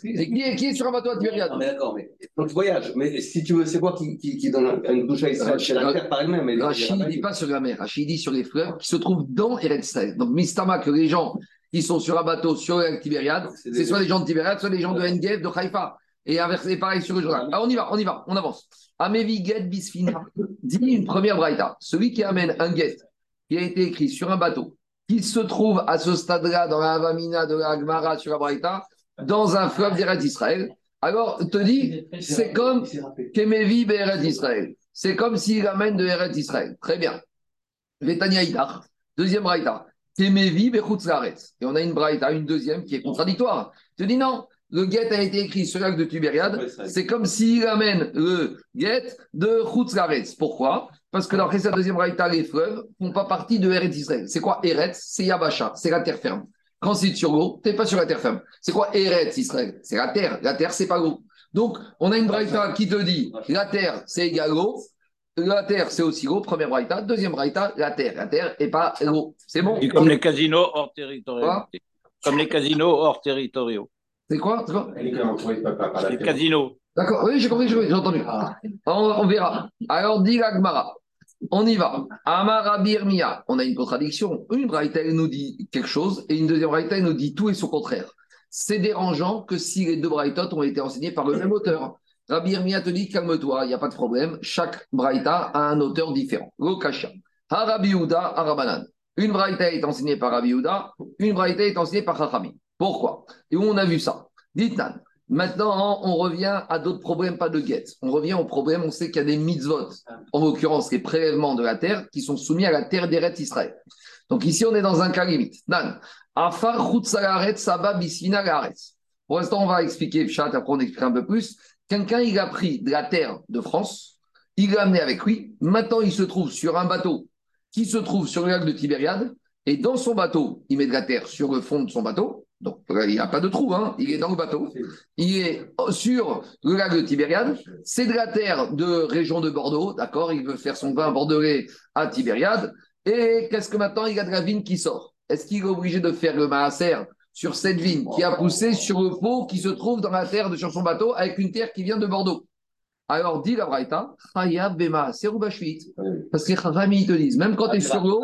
Qui, est, qui est sur un bateau à Tibériade Non, mais d'accord, mais donc tu voyages. Mais si tu veux, c'est quoi qui, qui, qui donne une douche à Israël? C'est la terre par elle-même. Rachid ne dit pas sur la mer, Rachid dit sur les fleuves qui se trouvent dans Eretz Israël. Donc Mistama, que les gens qui sont sur un bateau sur Tibériade, C'est soit les gens de Tibériade, soit les gens de Engev, de Haïfa. Et inversé, pareil sur le Jourdain. Alors on y va, on y va, on avance. Amevi get bisfina dit une première braïta. Celui qui amène un get qui a été écrit sur un bateau, qui se trouve à ce stade-là dans la Avamina de la Gemara sur la braïta, dans un fleuve d'Eretz Israël. Alors, te dit, c'est comme Kemevi Be'Eretz Israël. C'est comme s'il amène de Eretz Israël. Très bien. Vetania Idach. Deuxième braïta. Kemevi Bechutz Laaretz. Et on a une braïta, une deuxième qui est contradictoire. te dis non. Le guet a été écrit sur l'acte de Tibériade. Ouais, C'est comme s'il amène le guet de Chutz Laaretz. Pourquoi? Parce que dans la deuxième braïta, les fleuves ne font pas partie de Eretz Israël. C'est quoi Eretz? C'est Yabasha. C'est la terre ferme. Quand c'est sur l'eau, tu n'es pas sur la terre ferme. C'est quoi Eretz Israël? C'est la terre. La terre, c'est pas l'eau. Donc, on a une braïta qui te dit la terre, c'est égal l'eau. La terre, c'est aussi l'eau. Première braïta. Deuxième braïta, la terre. La terre et pas l'eau. C'est bon? Et comme les casinos hors territoriaux. Quoi? Comme les casinos hors territoriaux. C'est quoi, Les casinos. D'accord, oui, j'ai compris, j'ai compris, j'ai entendu. Ah. On, on verra. Alors, dit la Gemara. On y va. Amar Mia. On a une contradiction. Une braïta, nous dit quelque chose et une deuxième braïta, nous dit tout et son contraire. C'est dérangeant que si les deux braïtot ont été enseignés par le même auteur. Rabbi Mia te dit calme-toi, il n'y a pas de problème. Chaque braïta a un auteur différent. Lokasha. Harabi Arabanan. Une braïta est enseignée par Rabbi une braïta est enseignée par Chachami. Pourquoi? Et où on a vu ça? Dites Nan. Maintenant, on revient à d'autres problèmes, pas de guette. On revient au problème, on sait qu'il y a des mitzvot, en l'occurrence les prélèvements de la terre, qui sont soumis à la terre d'Eretz Israël. Donc ici, on est dans un cas limite. Nan, Afar Saba Pour l'instant, on va expliquer, chat, après on expliquera un peu plus. Quelqu'un, il a pris de la terre de France, il l'a amené avec lui. Maintenant, il se trouve sur un bateau qui se trouve sur le lac de Tibériade. Et dans son bateau, il met de la terre sur le fond de son bateau. Donc, il n'y a pas de trou, hein. il est dans le bateau. Il est sur le lac de Tibériade. C'est de la terre de région de Bordeaux, d'accord Il veut faire son vin bordelais à Tibériade. Et qu'est-ce que maintenant Il a de la vigne qui sort? Est-ce qu'il est obligé de faire le maaser sur cette vigne qui a poussé sur le pot qui se trouve dans la terre de, sur son bateau avec une terre qui vient de Bordeaux? Alors, dit la Braïta, Bema, Parce que les te disent, même quand tu es sur l'eau,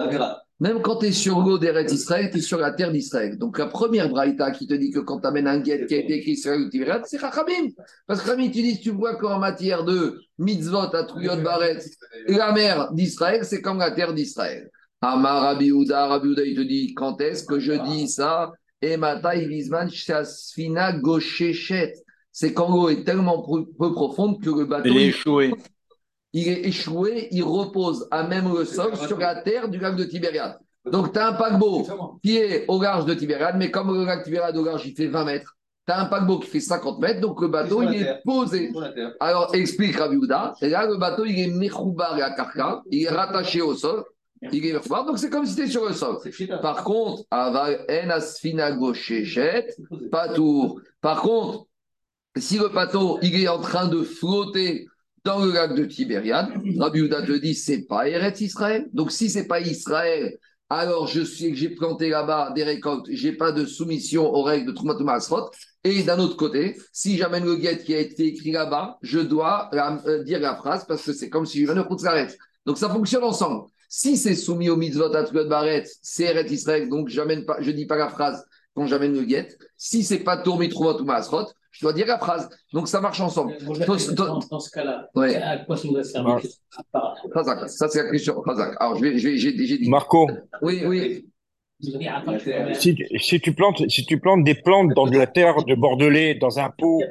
même quand tu es sur l'eau d'Eretz Israël, tu es sur la terre d'Israël. Donc, la première Braïta qui te dit que quand tu amènes un guet qui a été écrit sur la c'est Chachamim. Parce que Chachamim, tu dis, tu vois qu'en matière de mitzvot, à Truyot, Baret, la mer d'Israël, c'est comme la terre d'Israël. Amar Rabbi Rabbi il te dit, quand est-ce que je dis ça? Et Matai Vizman Shasfina Goshechet c'est quand l'eau est tellement peu profonde que le bateau. Il est. Il est échoué, il repose à même le sol sur la terre du lac de Tibériade. Donc, tu as un paquebot qui est au large de Tibériade, mais comme le lac de Tibériade au large, il fait 20 mètres, tu as un paquebot qui fait 50 mètres, donc le bateau, il est posé. Alors, explique Rabbi Et là, le bateau, il est mechoubar et à carca, il est rattaché au sol. Il est donc c'est comme si tu étais sur le sol. Par contre, pas tour. Par contre, si le bateau il est en train de flotter dans le lac de Tibériade, Rabbi Houda te dit c'est pas Eretz Israël. Donc si c'est pas Israël, alors je sais que j'ai planté là-bas des récoltes, j'ai pas de soumission aux règles de Trumat Masrot. Et d'un autre côté, si j'amène le guet qui a été écrit là-bas, je dois euh, dire la phrase parce que c'est comme si je venais de s'arrête. Donc ça fonctionne ensemble. Si c'est soumis au mitzvot à Baret, c'est Eretz Israël, donc j'amène pas, je dis pas la phrase quand j'amène le guet. Si c'est pas Tourmi Trumat Masrot, je dois dire la phrase. Donc ça marche ensemble. Dans, ce cas-là, à quoi ça nous servir Ça, c'est la question. Alors, je vais, je vais, j'ai, dit. Marco. Oui, oui. Si, si, tu plantes, si tu plantes des plantes dans de la terre de Bordelais, dans un pot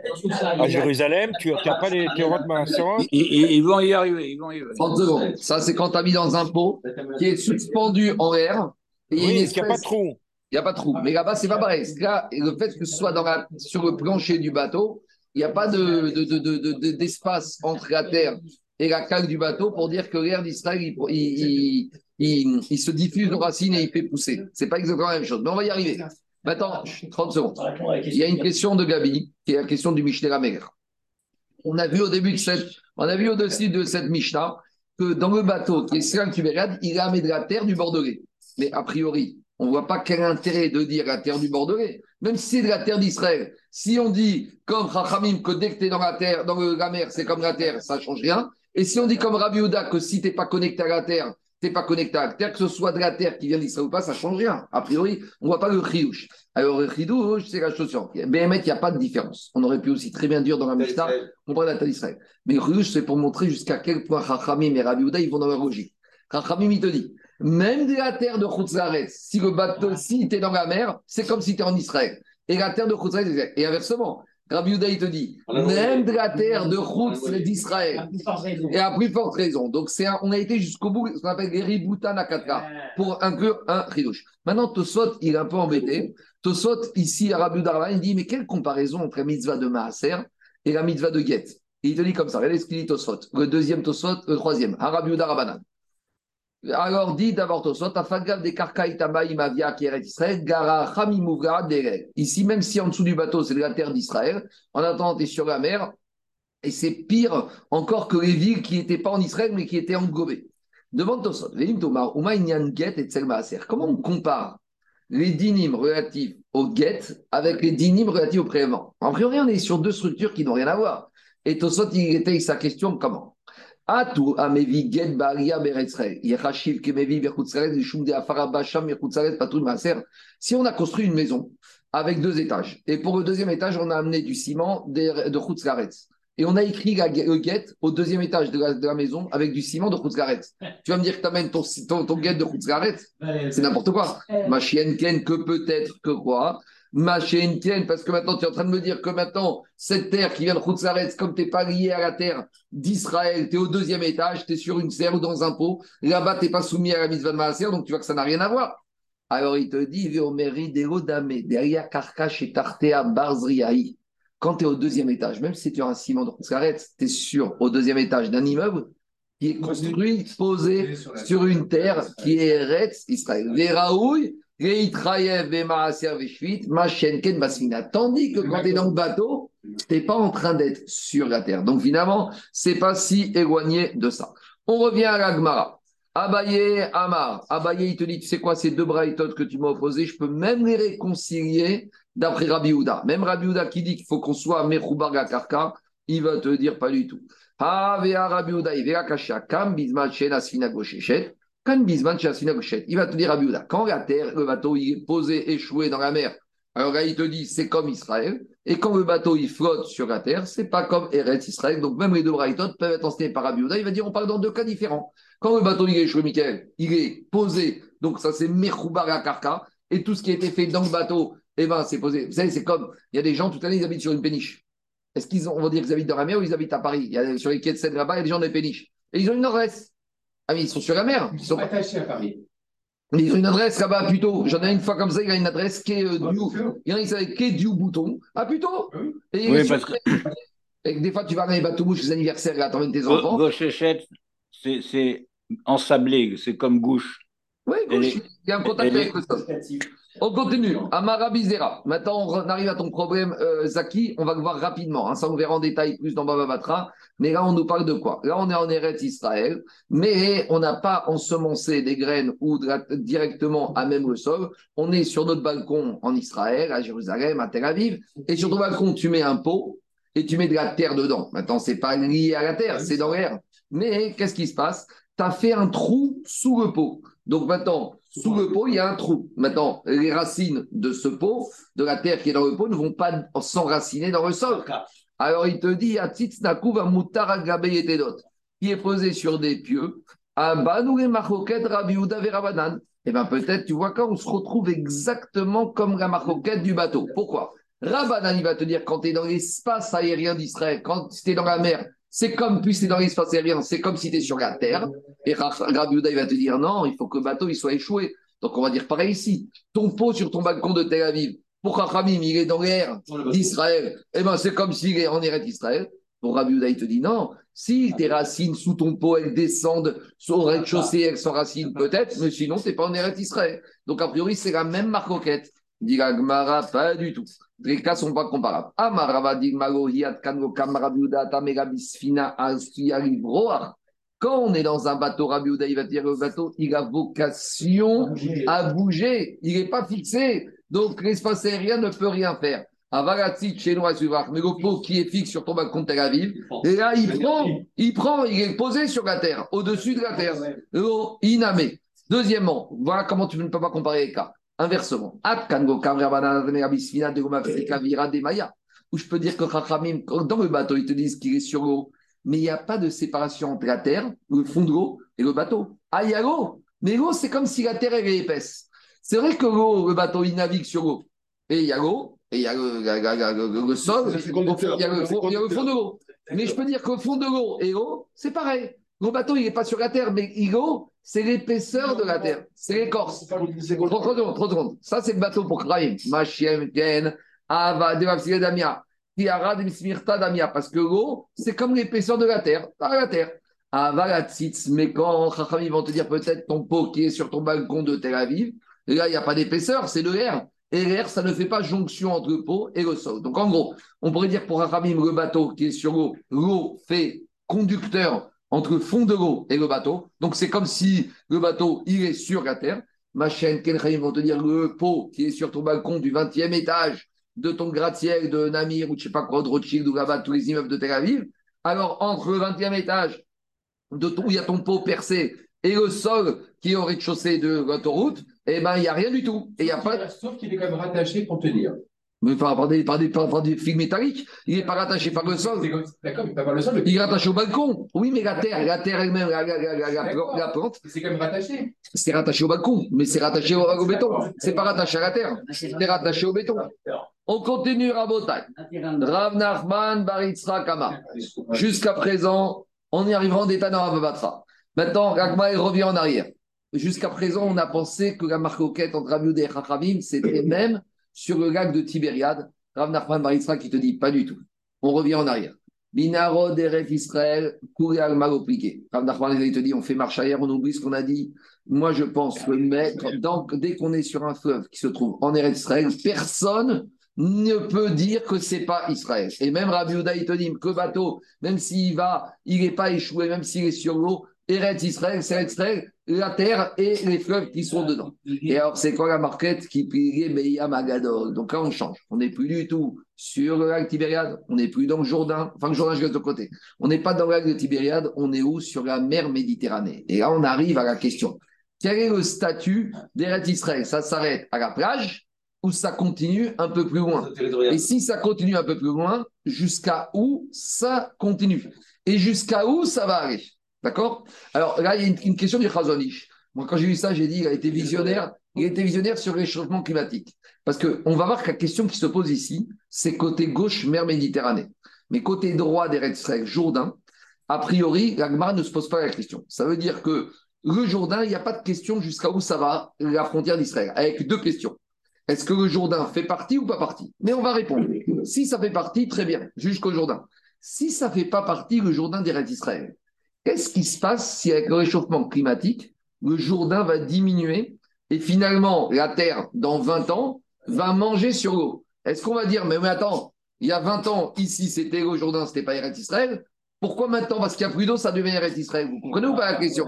à Jérusalem, tu n'as pas les théories de ils, ils, vont y arriver. Ils vont y arriver. 30 secondes. Ça, c'est quand tu as mis dans un pot qui est suspendu en l'air. Et oui, il n'y a pas de trou. Il n'y a pas de trou. Mais là-bas, c'est pas pareil. Là, le fait que ce soit dans la, sur le plancher du bateau, il n'y a pas d'espace de, de, de, entre la terre et la cale du bateau pour dire que l'air d'Israël, il, il, il, se diffuse aux racines et il fait pousser. Ce n'est pas exactement la même chose. Mais on va y arriver. Maintenant, 30 secondes. Il y a une question de Gabi, qui est la question du Mishnah Rameler. On a vu au début de cette, on a vu au-dessus de cette Mishnah que dans le bateau qui est sur il a mis de la terre du Bordelais. Mais a priori, on ne voit pas quel intérêt de dire la terre du Bordelais, même si c'est de la terre d'Israël. Si on dit, comme Chachamim, que dès que tu es dans la terre, dans la mer, c'est comme la terre, ça ne change rien. Et si on dit comme Rabbi Oda que si tu n'es pas connecté à la terre, tu n'es pas connecté à la terre, que ce soit de la terre qui vient d'Israël ou pas, ça ne change rien. A priori, on ne voit pas le chidouche. Alors, le c'est la chose suivante. BMT, il n'y a pas de différence. On aurait pu aussi très bien dire dans la Mishnah, on parle de la terre d'Israël. Mais le c'est pour montrer jusqu'à quel point Chachamim et Rabbi Oda, ils vont dans leur logique. Chachamim, il te dit, même de la terre de Khutzaret, si le bateau, si tu es dans la mer, c'est comme si tu es en Israël. Et la terre de Khutzaret, et inversement. Rabbi Yuda, il te dit, même de la terre de Khutz d'Israël. Et à plus forte raison. Donc, c'est on a été jusqu'au bout, ce qu'on appelle les Ribouta Nakatra, pour inclure un ridouche. Maintenant, Tosot, il est un peu embêté. Tosot, ici, à Rabbi Yuda, il dit, mais quelle comparaison entre la mitzvah de Maaser et la mitzvah de Get Et il te dit comme ça, regardez ce qu'il dit Tosot. Le deuxième Tosot, le troisième, Rabbi Yuda Rabanan. Alors dit d'abord Tosot, Afagav des Imavia qui est Israël, Gara Ici, même si en dessous du bateau, c'est de la terre d'Israël, en attendant, tu es sur la mer, et c'est pire encore que les villes qui n'étaient pas en Israël, mais qui étaient englobées. Demande Tosot, Comment on compare les dynimes relatifs au get avec les dynimes relatifs au prélèvement? En priori, on est sur deux structures qui n'ont rien à voir. Et Tosot, il était sa question comment? Atu amevi get baria beretzre. Yechashiv kemevi berchutzeret shum de afara basham berchutzeret patul maser. Si on a construit une maison avec deux étages, et pour le deuxième étage, on a amené du ciment de, de. Et on a écrit le guet au deuxième étage de la, maison avec du ciment de chutzkaretz. Tu vas me dire que tu amènes ton, ton, ton guet de chutzkaretz C'est n'importe quoi. Ma chienne ken que peut-être que quoi? Ma tienne, parce que maintenant tu es en train de me dire que maintenant, cette terre qui vient de Khoutzaretz, comme tu n'es pas lié à la terre d'Israël, tu es au deuxième étage, tu es sur une serre ou dans un pot, là-bas tu n'es pas soumis à la mise de Maaser, donc tu vois que ça n'a rien à voir. Alors il te dit, derrière Karkash et Tartea Barzriaï, quand tu es au deuxième étage, même si tu as un ciment de Khoutzaretz, tu es sur au deuxième étage d'un immeuble qui est construit, posé sur une terre qui est Eretz Israël. Véraouille, Tandis que quand tu es dans le bateau, tu n'es pas en train d'être sur la terre. Donc finalement, c'est pas si éloigné de ça. On revient à l'Agmara. Abaye, Amar. Abaye, il te dit, tu sais quoi, ces deux braïtotes que tu m'as opposés, je peux même les réconcilier d'après Rabbi Houda. Même Rabbi Houda qui dit qu'il faut qu'on soit Mechoubar Karka, il va te dire pas du tout. Rabbi Houda, il va Kam, Bisma, Shena, il va te dire à quand la terre, le bateau est posé, échoué dans la mer, alors là il te dit c'est comme Israël, et quand le bateau il flotte sur la terre, c'est pas comme Eretz Israël. Donc même les deux braïtot peuvent être enseignés par Rabbi Il va dire on parle dans deux cas différents. Quand le bateau il est échoué, Michael, il est posé, donc ça c'est Mechoubar Karka, et tout ce qui a été fait dans le bateau, eh ben, c'est posé. Vous savez, c'est comme il y a des gens toute l'année ils habitent sur une péniche. Est-ce qu'ils ont, on va dire qu'ils habitent dans la mer ou ils habitent à Paris? Il y a, Sur les quais de Seine là-bas, il y a des gens des péniches. Et ils ont une adresse. Ah, mais ils sont sur la mer. Ils sont attachés à Paris. Ils ont une adresse là-bas plutôt. J'en ai une fois comme ça, il a une adresse qui est euh, du. Il y en a qui savent qui est du bouton. Ah, plutôt Et, oui, parce que... et des fois, tu vas dans les bateaux mouches les anniversaires, là, t'emmènes tes enfants. Gauche c'est ensablé, c'est comme gauche. Oui, gauche. Il y a un contact avec le sol. On continue. Amara Bizera. Maintenant, on arrive à ton problème, euh, Zaki. On va le voir rapidement. Hein. Ça, on verra en détail plus dans Baba Batra. Mais là, on nous parle de quoi? Là, on est en Eretz Israël, mais on n'a pas ensemencé des graines ou directement à même le sol. On est sur notre balcon en Israël, à Jérusalem, à Tel Aviv. Et sur ton balcon, tu mets un pot et tu mets de la terre dedans. Maintenant, c'est pas lié à la terre, c'est dans l'air. Mais qu'est-ce qui se passe? Tu as fait un trou sous le pot. Donc maintenant, sous le pot, il y a un trou. Maintenant, les racines de ce pot, de la terre qui est dans le pot, ne vont pas s'enraciner dans le sol. Alors il te dit, qui est posé sur des pieux. Et bien peut-être, tu vois, quand on se retrouve exactement comme la maroquette du bateau. Pourquoi? Rabbanan, il va te dire, quand tu es dans l'espace aérien d'Israël, quand tu es dans la mer, c'est comme, puis c'est dans l'espace aérien, c'est comme si tu es sur la terre. Et Rabbi il va te dire non, il faut que le bateau il soit échoué. Donc on va dire pareil ici. Ton pot sur ton balcon de Tel Aviv, pour Rachamim, il est dans l'air d'Israël, eh ben c'est comme s'il est en air d'Israël. Pour Rabbi il te dit non. Si tes racines sous ton pot, elles descendent le rez-de-chaussée, elles sont racines peut-être, mais sinon, tu n'es pas en air d'Israël. Donc a priori, c'est la même marcoquette. Dit Gmara, pas du tout. Les cas ne sont pas comparables. Quand on est dans un bateau, Rabbi il va dire le bateau, il a vocation à bouger. Il n'est pas fixé. Donc l'espace aérien ne peut rien faire. chez nous, mais le pot qui est fixe sur ton balcon de Tel Aviv, et là, il prend, il prend, il est posé sur la terre, au-dessus de la terre. Inamé. Deuxièmement, voilà comment tu ne peux pas comparer les cas. Inversement, où je peux dire que dans le bateau, ils te disent qu'il est sur l'eau, mais il n'y a pas de séparation entre la terre, le fond de l'eau et le bateau. Ah, il y a l'eau, mais l'eau, c'est comme si la terre est épaisse. C'est vrai que l'eau, le bateau, il navigue sur l'eau, et il y a l'eau, et il y a le, sol, il y a le, fond de l'eau. Mais je peux dire que le fond de l'eau et l'eau, c'est pareil. Le bateau, il n'est pas sur la terre, mais l'eau, c'est l'épaisseur de la terre, c'est l'écorce. Trop secondes, trop secondes. Ça, c'est le bateau pour Kraïm. Machem, Ken, Ava, Damia. Damia. Parce que l'eau, c'est comme l'épaisseur de la terre, à la terre. Ava, la mais quand Chachami vont te dire peut-être ton pot qui est sur ton balcon de Tel Aviv, là, il n'y a pas d'épaisseur, c'est de l'air. Et l'air, ça ne fait pas jonction entre le pot et le sol. Donc, en gros, on pourrait dire pour Chachamim, le bateau qui est sur l'eau, l'eau fait conducteur entre le fond de l'eau et le bateau. Donc c'est comme si le bateau, il est sur la terre. Ma chaîne, Kenraïm vont te dire le pot qui est sur ton balcon du 20e étage de ton gratte-ciel de Namir ou je sais pas quoi, de Rothschild ou là-bas, tous les immeubles de Tel Aviv. Alors entre le 20e étage où il y a ton pot percé et le sol qui est au rez-de-chaussée de l'autoroute, eh ben, il n'y a rien du tout. Et y a pas... Sauf qu'il est quand même rattaché pour tenir. Mais par, par, des, par, des, par, des fils métalliques. Il n'est pas rattaché par le sol. D'accord, pas le sol. Il est rattaché au balcon. Oui, mais la terre, la terre elle-même, la, la, la, la, plante. C'est quand même rattaché. C'est rattaché au balcon, mais c'est rattaché au, au béton. C'est pas rattaché à la terre. C'est rattaché au béton. On continue Rabotai. Rav Nachman Baritzra Kama. Jusqu'à présent, on y arrivera en détail dans Rababatra. Maintenant, Ragma revient en arrière. Jusqu'à présent, on a pensé que la marque entre Rabbi et Chachamim, c'était même sur le lac de Tibériade. Rav Nachman Baritra qui te dit pas du tout. On revient en arrière. Binaro Deref Israël, Kourial Malopliqué. Rav Nachman il te dit on fait marche arrière, on oublie ce qu'on a dit. Moi, je pense que maître, donc, dès qu'on est sur un fleuve qui se trouve en Eretz Israël, personne ne peut dire que c'est pas Israël. Et même Rabbi il te dit que bateau, même s'il va, il n'est pas échoué, même s'il est sur l'eau, Eretz Israël, c'est Israël, la terre et les fleuves qui sont dedans. Et alors, c'est quoi la marquette qui pliait Beya Magadol Donc là, on change. On n'est plus du tout sur le lac Tibériade, on n'est plus dans le Jourdain, enfin, le Jourdain, je reste de côté. On n'est pas dans le lac de Tibériade, on est où? Sur la mer Méditerranée. Et là, on arrive à la question. Quel est le statut d'Eretz Israël? Ça s'arrête à la plage ou ça continue un peu plus loin? Et si ça continue un peu plus loin, jusqu'à où ça continue? Et jusqu'à où ça va aller? D'accord? Alors là, il y a une, question du Khazonish. Moi, quand j'ai vu ça, j'ai dit il a été visionnaire. Il a été visionnaire sur les changements climatiques. Parce qu'on va voir que la question qui se pose ici, c'est côté gauche, mer Méditerranée. Mais côté droit des Red Jourdain, a priori, l'Agmar ne se pose pas la question. Ça veut dire que le Jourdain, il n'y a pas de question jusqu'à où ça va, la frontière d'Israël, avec deux questions. Est-ce que le Jourdain fait partie ou pas partie? Mais on va répondre. Si ça fait partie, très bien, jusqu'au Jourdain. Si ça ne fait pas partie, le Jourdain des d'Israël, Qu'est-ce qui se passe si avec le réchauffement climatique, le Jourdain va diminuer et finalement la Terre, dans 20 ans, va manger sur l'eau? Est-ce qu'on va dire, mais, attends, il y a 20 ans, ici c'était le Jourdain, ce n'était pas Eretz Israël. Pourquoi maintenant? Parce qu'il n'y a plus d'eau, ça devient Eretz Israël. Vous comprenez ou pas la question?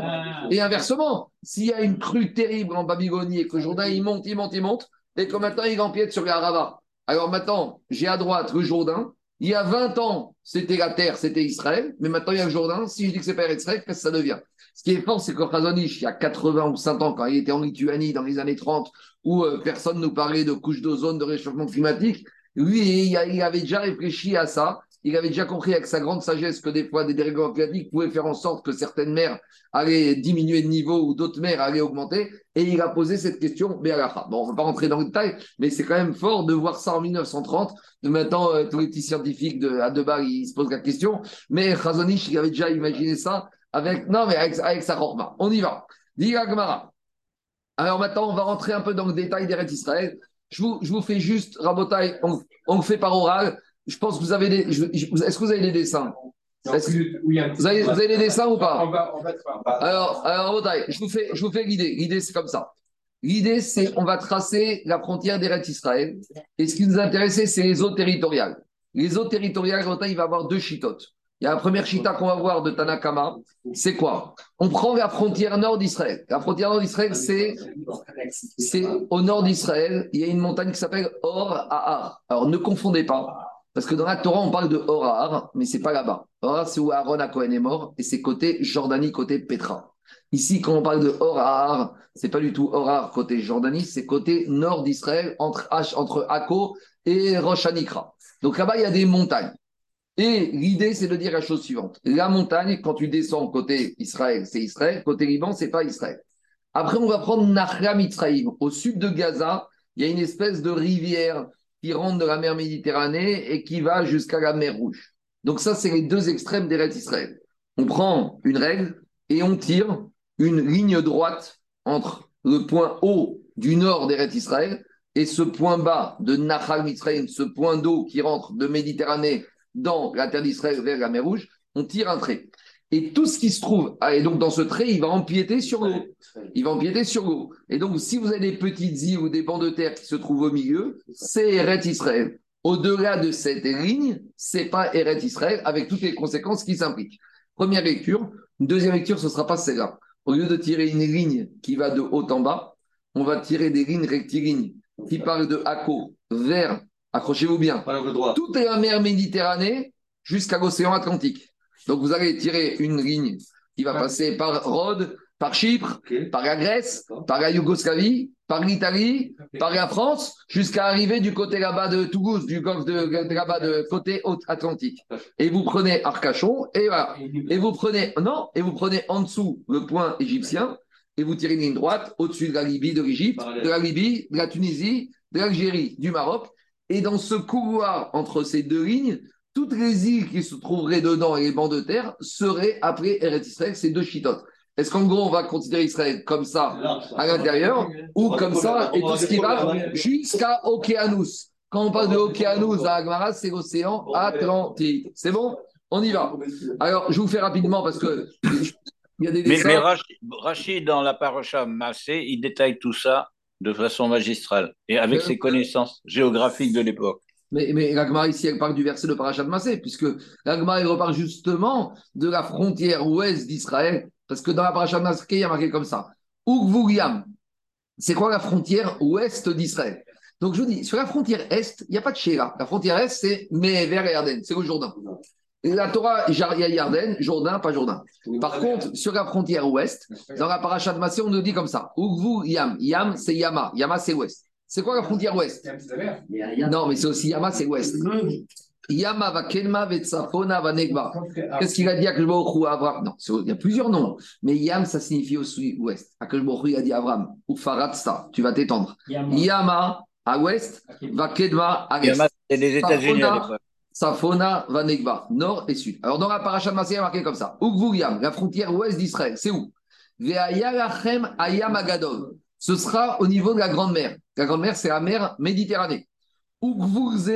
Et inversement, s'il y a une crue terrible en Babylonie et que le Jourdain il monte, il monte, il monte, et que maintenant il empiète sur la alors maintenant j'ai à droite le Jourdain, il y a 20 ans, c'était la terre, c'était Israël, mais maintenant il y a le Jourdain. Si je dis que c'est pas Israël, qu'est-ce que ça devient? Ce qui est fort, c'est que Khazonich, il y a 80 ou 100 ans, quand il était en Lituanie dans les années 30, où euh, personne ne nous parlait de couches d'ozone, de réchauffement climatique, lui, il, avait déjà réfléchi à ça il avait déjà compris avec sa grande sagesse que des fois, des dérèglements climatiques pouvaient faire en sorte que certaines mers allaient diminuer de niveau ou d'autres mers allaient augmenter. Et il a posé cette question, Bon, on ne va pas rentrer dans le détail, mais c'est quand même fort de voir ça en 1930. De maintenant, euh, tous les petits scientifiques de, à Debar, ils se posent la question. Mais Khazonich, il avait déjà imaginé ça avec, non, mais avec, sa robe. On y va. Gamara. Alors maintenant, on va rentrer un peu dans le détail des rêves d'Israël. Je vous, je vous fais juste, Rabotai, on, on le fait par oral je pense que vous avez des. Est-ce que vous avez des dessins? Vous, avez, vous, avez, des dessins ou pas? Alors, alors je vous fais, je vous fais l'idée. L'idée, c'est comme ça. L'idée, c'est on va tracer la frontière des Israël. Et ce qui nous intéresse, c'est les eaux territoriales. Les eaux territoriales, il va y avoir deux chitotes. Il y a la première chita qu'on va voir de Tanakama, c'est quoi? On prend la frontière nord d'Israël. La frontière nord d'Israël, c'est, c'est au nord d'Israël, il y a une montagne qui s'appelle Or Ahar. Alors ne confondez pas. Parce que dans la Torah, on parle de Horar, mais c'est pas là-bas. Horar, c'est où Aaron à est mort, et c'est côté Jordanie, côté Petra. Ici, quand on parle de Horar, c'est pas du tout Horar côté Jordanie, c'est côté nord d'Israël, entre, H, entre Akko et Rosh Hanikra. Donc là-bas, il y a des montagnes. Et l'idée, c'est de dire la chose suivante. La montagne, quand tu descends côté Israël, c'est Israël. Côté Liban, c'est pas Israël. Après, on va prendre Mitzraïm. Au sud de Gaza, il y a une espèce de rivière qui rentre de la mer Méditerranée et qui va jusqu'à la mer Rouge. Donc ça, c'est les deux extrêmes des rêves d'Israël. On prend une règle et on tire une ligne droite entre le point haut du nord des rêves d'Israël et ce point bas de Nahal Mitzrayim, ce point d'eau qui rentre de Méditerranée dans la terre d'Israël vers la mer Rouge, on tire un trait. Et tout ce qui se trouve, ah, et donc dans ce trait, il va empiéter sur l'eau. Il va empiéter sur l'eau. Et donc, si vous avez des petites îles ou des bancs de terre qui se trouvent au milieu, c'est Eret Israël. Au-delà de cette ligne, c'est pas Eret Israël, avec toutes les conséquences qui s'impliquent. Première lecture. deuxième lecture, ce ne sera pas celle-là. Au lieu de tirer une ligne qui va de haut en bas, on va tirer des lignes rectilignes qui parlent de Akko vers, accrochez-vous bien, toute la mer Méditerranée jusqu'à l'océan Atlantique. Donc vous allez tirer une ligne qui va passer par Rhodes, par Chypre, par la Grèce, par la Yougoslavie, par l'Italie, par la France, jusqu'à arriver du côté là-bas de Toulouse, du golfe de, là-bas de côté Atlantique. Et vous prenez Arcachon, et voilà. Et vous prenez, non, et vous prenez en dessous le point égyptien, et vous tirez une ligne droite au-dessus de la Libye, de l'Égypte, de la Libye, de la Tunisie, de l'Algérie, du Maroc. Et dans ce couloir entre ces deux lignes, toutes les îles qui se trouveraient dedans et les bancs de terre seraient appelées Eretz Israël, ces deux chitotes. Est-ce qu'en gros, on va considérer Israël comme ça à l'intérieur ou comme ça et tout ce qui va jusqu'à Océanus? Quand on parle de Océanus à Agmara, c'est l'océan Atlantique. C'est bon? On y va. Alors, je vous fais rapidement parce que. Il y a des mais, Rachid, dans la paracha Massé, il détaille tout ça de façon magistrale et avec ses connaissances géographiques de l'époque. Mais, mais l'Agmar ici, elle parle du verset de Parachat Massé, puisque l'Agmar, elle repart justement de la frontière ouest d'Israël, parce que dans la Parachat Massé, il y a marqué comme ça. Ugvuriam, c'est quoi la frontière ouest d'Israël? Donc je vous dis, sur la frontière est, il n'y a pas de Shéla. La frontière est, c'est Mever et Yarden, c'est le Jourdain. La Torah, il y a Yarden, Jourdain, pas Jourdain. Par contre, sur la frontière ouest, dans la paracha de Massé, on nous dit comme ça. Ugvu Yam. Yam, c'est Yama. Yama, c'est ouest. C'est quoi la frontière ouest? Non, mais c'est aussi Yama, c'est ouest. Yama va Kenma Vetsafona va Negba. Qu'est-ce qu'il a dit à Akashbaruch Avram? Non, il y a plusieurs noms. Mais Yam, ça signifie aussi ouest. Akashbaruch a dit Avram, ou Faratsa, tu vas t'étendre. Yama, à ouest, va Kedma à est Yama, c'est les États-Unis à l'époque. Safona, Vanegba, nord et sud. Alors dans la paracha Massé, il y a marqué comme ça. Ugvuyam, la frontière ouest d'Israël, c'est où? Ve'ayalachem ayam agadol. Ce sera au niveau de la Grande Mer. La Grande Mer, c'est la mer Méditerranée. Ugvurze,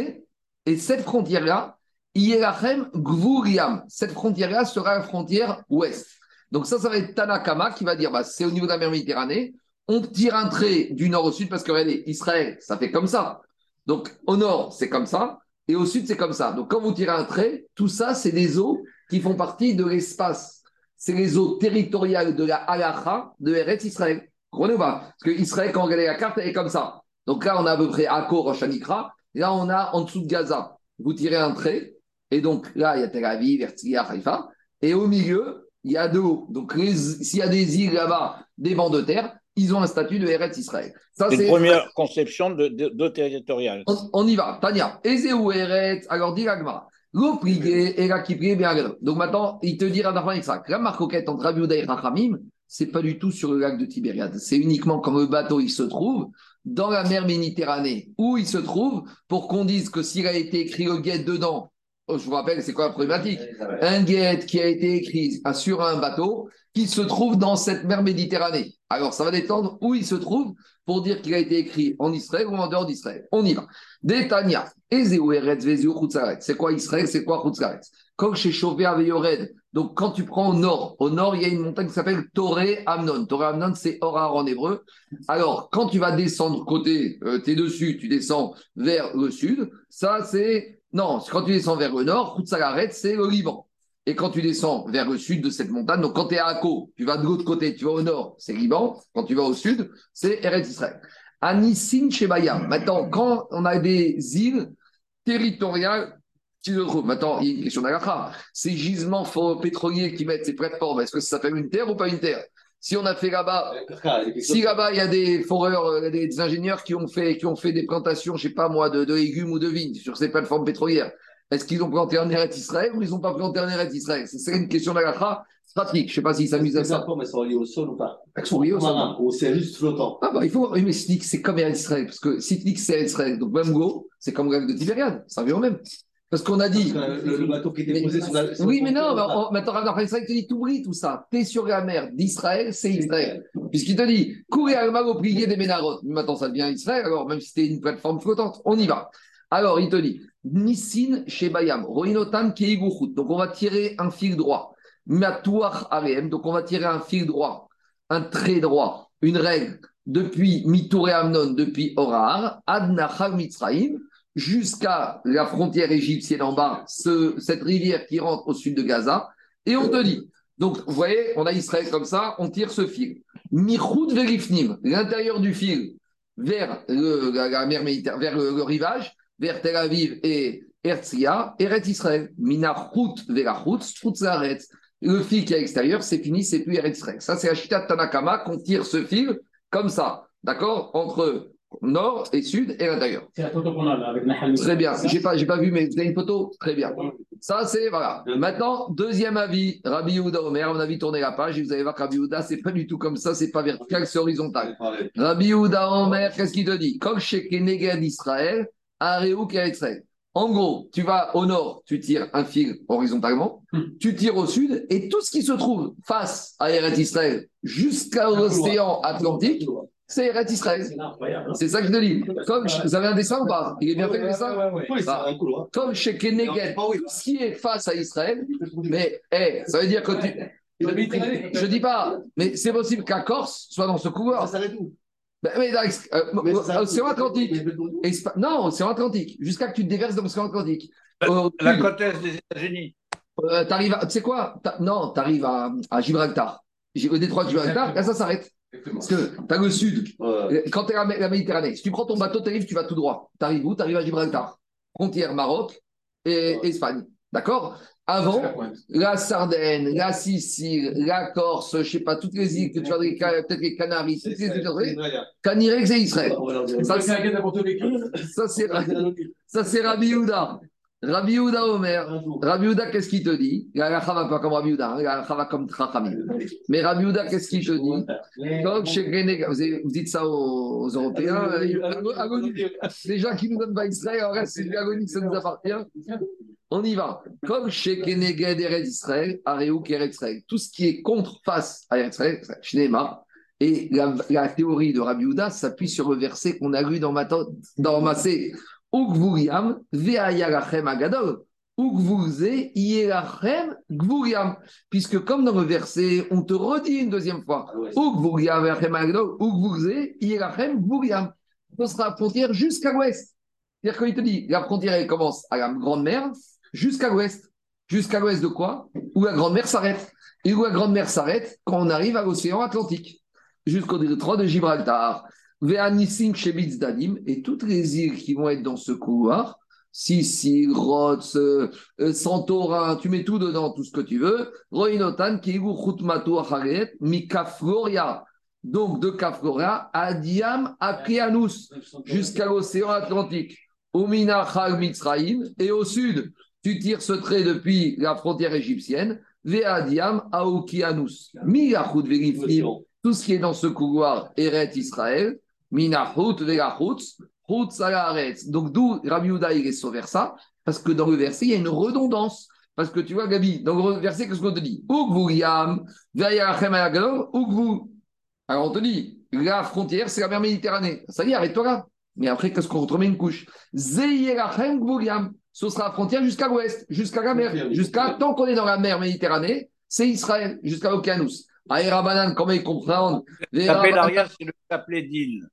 et cette frontière-là, Yelachem Gvuriam. Cette frontière-là sera la frontière ouest. Donc ça, ça va être Tanakama qui va dire, bah, c'est au niveau de la mer Méditerranée. On tire un trait du nord au sud parce que regardez, Israël, ça fait comme ça. Donc au nord, c'est comme ça. Et au sud, c'est comme ça. Donc, quand vous tirez un trait, tout ça, c'est des eaux qui font partie de l'espace. C'est les eaux territoriales de la halacha de Eretz Israël. Comprenez pas? Parce que Israël, quand on regarde la carte, elle est comme ça. Donc là, on a à peu près Akko, Rosh Et là, on a en dessous de Gaza. Vous tirez un trait. Et donc là, il y a Tel Aviv, Herzliya, Haïfa. Et au milieu, il y a deux eaux. Donc s'il y a des îles là-bas, des vents de terre, ils ont un statut de Eretz Israël. C'est une première conception de, de, territoriale. On, y va. Tania. Ezeu Eretz? Alors, dit et la bien Donc maintenant, il te dira d'abord ça. La marcoquette entre Rabiouda et Rachamim, c'est pas du tout sur le lac de Tibériade. C'est uniquement quand le bateau il se trouve dans la mer Méditerranée, où il se trouve, pour qu'on dise que s'il a été écrit le guet dedans, oh, je vous rappelle, c'est quoi la problématique? Un guet qui a été écrit sur un bateau qui se trouve dans cette mer Méditerranée. Alors, ça va détendre où il se trouve pour dire qu'il a été écrit en Israël ou en dehors d'Israël. On y va. Détania. C'est quoi Israël? C'est quoi Chutzaretz Comme chez Chauvé Yored. Donc, quand tu prends au nord, au nord, il y a une montagne qui s'appelle Toré Amnon. Toré Amnon, c'est Orar en hébreu. Alors, quand tu vas descendre côté, euh, tu es dessus, tu descends vers le sud. Ça, c'est. Non, quand tu descends vers le nord, Chutzaretz, c'est le Liban. Et quand tu descends vers le sud de cette montagne, donc quand tu es à Akko, tu vas de l'autre côté, tu vas au nord, c'est Liban. Quand tu vas au sud, c'est Eretz Israël. Anissin Shebaya. Maintenant, quand on a des îles territoriales qui se trouvent, maintenant, il y a une question d'Agacha. Ces gisements pétroliers qui mettent ces plateformes, est-ce que ça s'appelle une terre ou pas une terre? Si on a fait là-bas, si là-bas il y a des foreurs, des, ingénieurs qui ont fait, qui ont fait des plantations, je sais pas moi, de, de légumes ou de vignes sur ces plateformes pétrolières, est-ce qu'ils ont planté en Eretz Israël ou ils n'ont pas planté en Eretz Israël? C'est une question d'Agacha pratique. Je ne sais pas s'ils s'amusent à ça. mais sont reliés au sol ou pas? Ils sont reliés au sol. Ou c'est juste flottant Ah bah il faut. Mais si c'est comme Israël, parce que si tu dis que c'est Israël, donc même go, c'est comme le de Tibériade, ça revient au même. Parce qu'on a dit. le, bateau qui était posé sur la. oui, mais non, maintenant, Rav Israël te dit tout brille tout ça. Tu es sur la mer d'Israël, c'est Israël. Puisqu'il te dit, courez à au plié des Ménarot. Maintenant, ça devient Israël, alors même si c'était une plateforme flottante, on y va. Alors, il te dit, Nissin Shebayam, Roinotam Keiguchut. Donc, on va tirer un fil droit. Matouach Arem. Donc, on va tirer un fil droit, un trait droit, une règle depuis Mitouré Amnon, depuis Orar, Adnachal Mitzraïm, jusqu'à la frontière égyptienne en bas, cette rivière qui rentre au sud de Gaza. Et on te dit, donc, vous voyez, on a Israël comme ça, on tire ce fil. Michoud Verifnim, l'intérieur du fil, vers la, mer Méditerranée, vers le rivage, vers Tel Aviv et Herzliya, Eretz Israël. Minachut Verachut, Strutzaret. le fil qui est à l'extérieur, c'est fini, c'est plus Eretz Israël. Ça, c'est la Chita Tanakama qu'on tire ce fil comme ça, d'accord? Entre nord et sud et l'intérieur. C'est la photo qu'on a là avec Nahal. Très bien. J'ai pas, pas vu, mais vous avez une photo Très bien. Ça, c'est, voilà. Maintenant, deuxième avis, Rabbi Yehuda Omer, on a vu tourner la page et vous allez voir que Rabbi Yehuda, c'est pas du tout comme ça, c'est pas vertical, c'est horizontal. Rabbi Yehuda Omer, qu'est-ce qu'il te dit? Comme chez Keneged d'Israël, Aréou Israël. En gros, tu vas au nord, tu tires un fil horizontalement, tu tires au sud, et tout ce qui se trouve face à Eretz Israël jusqu'à l'océan Atlantique, c'est Eretz Israël. C'est ça que je te dis. Comme vous avez un dessin ou pas? Il est bien fait le dessin? Bah, Comme chez Keneged, tout ce qui est face à Israël, mais eh, ça veut dire que tu. Je dis pas, mais c'est possible qu'à Corse soit dans ce couloir. Ça s'arrête où? Ben, mais euh, Océan Atlantique. Non, océan Atlantique. Jusqu'à que tu te déverses dans l'océan Atlantique. La, côte est des États-Unis. euh, t'arrives à. Tu sais quoi? Non, t'arrives à, à Gibraltar. Gi- Au détroit de Gibraltar, là, ça s'arrête. Parce que t'as le sud. Ouais. Quand t'es à la Méditerranée, si tu prends ton bateau, t'arrives, tu vas tout droit. T'arrives où? T'arrives à Gibraltar. Frontière Maroc et Espagne. D'accord? Avant, la Sardaigne, la Sicile, la Corse, je sais pas, toutes les îles que tu vas peut-être les Canaries, toutes les îles Canirek, c'est Israël. Ça, c'est- Rabbi Yehuda. Rabbi Yehuda Omer. Rabbi Yehuda, qu'est-ce qu'il te dit? La halakha va pas comme Rabbi Yehuda, hein, la halakha va comme Trachamim. Mais Rabbi Yehuda, qu'est-ce qu'il te dit? Comme chez vous, dites ça aux, Européens, euh. Les gens qui nous donnent pas Israël, en reste, c'est de l'agonique, ça nous appartient. On y va. Comme chez Keneged Eretz Israël, Areouk Eretz Israël. Tout ce qui est contre face à Eretz Israël, Shnema. Et la, théorie de Rabbi Yehuda s'appuie sur le verset qu'on a lu dans, Matot, dans Massé. Ugvuriam, agadol. Gvuriam. Puisque comme dans le verset, on te redit une deuxième fois. Ugvuriam, ve'ayarachem agadol. Gvuriam. Ce sera la frontière jusqu'à l'ouest. C'est-à-dire qu'il te dit, la frontière, elle commence à la Grande Mer jusqu'à l'ouest. Jusqu'à l'ouest de quoi? Où la Grande Mer s'arrête. Et où la Grande Mer s'arrête Quand on arrive à l'océan Atlantique. Jusqu'au détroit de Gibraltar. Et toutes les îles qui vont être dans ce couloir, Sicile, Rhodes, euh, Santorin, tu mets tout dedans, tout ce que tu veux. Roinotan, Kigu, Chutmatu, Acharet, Mikafloria. Donc de Kafloria, Adiam, Aprianus jusqu'à l'océan Atlantique. Omina Chal Mitzraïm, et au sud, tu tires ce trait depuis la frontière égyptienne, Ve'adiam Aokianus. Milachut Verifnim, tout ce qui est dans ce couloir, Eret Israël, Donc d'où Rabbi il est sauvé ça, parce que dans le verset, il y a une redondance. Parce que tu vois, Gabi, dans le verset, qu'est-ce qu'on te dit? Alors on te dit, la frontière, c'est la mer Méditerranée. Ça y est, arrête-toi là. Mais après, qu'est-ce qu'on remet une couche? Ce sera la frontière jusqu'à l'ouest, jusqu'à la mer. Jusqu'à tant qu'on est dans la mer Méditerranée, c'est Israël, jusqu'à l'Oceanus. Aïrabanan, comment ils comprennent? Taper Rabanan- l'arrière, c'est le chapelet d'île.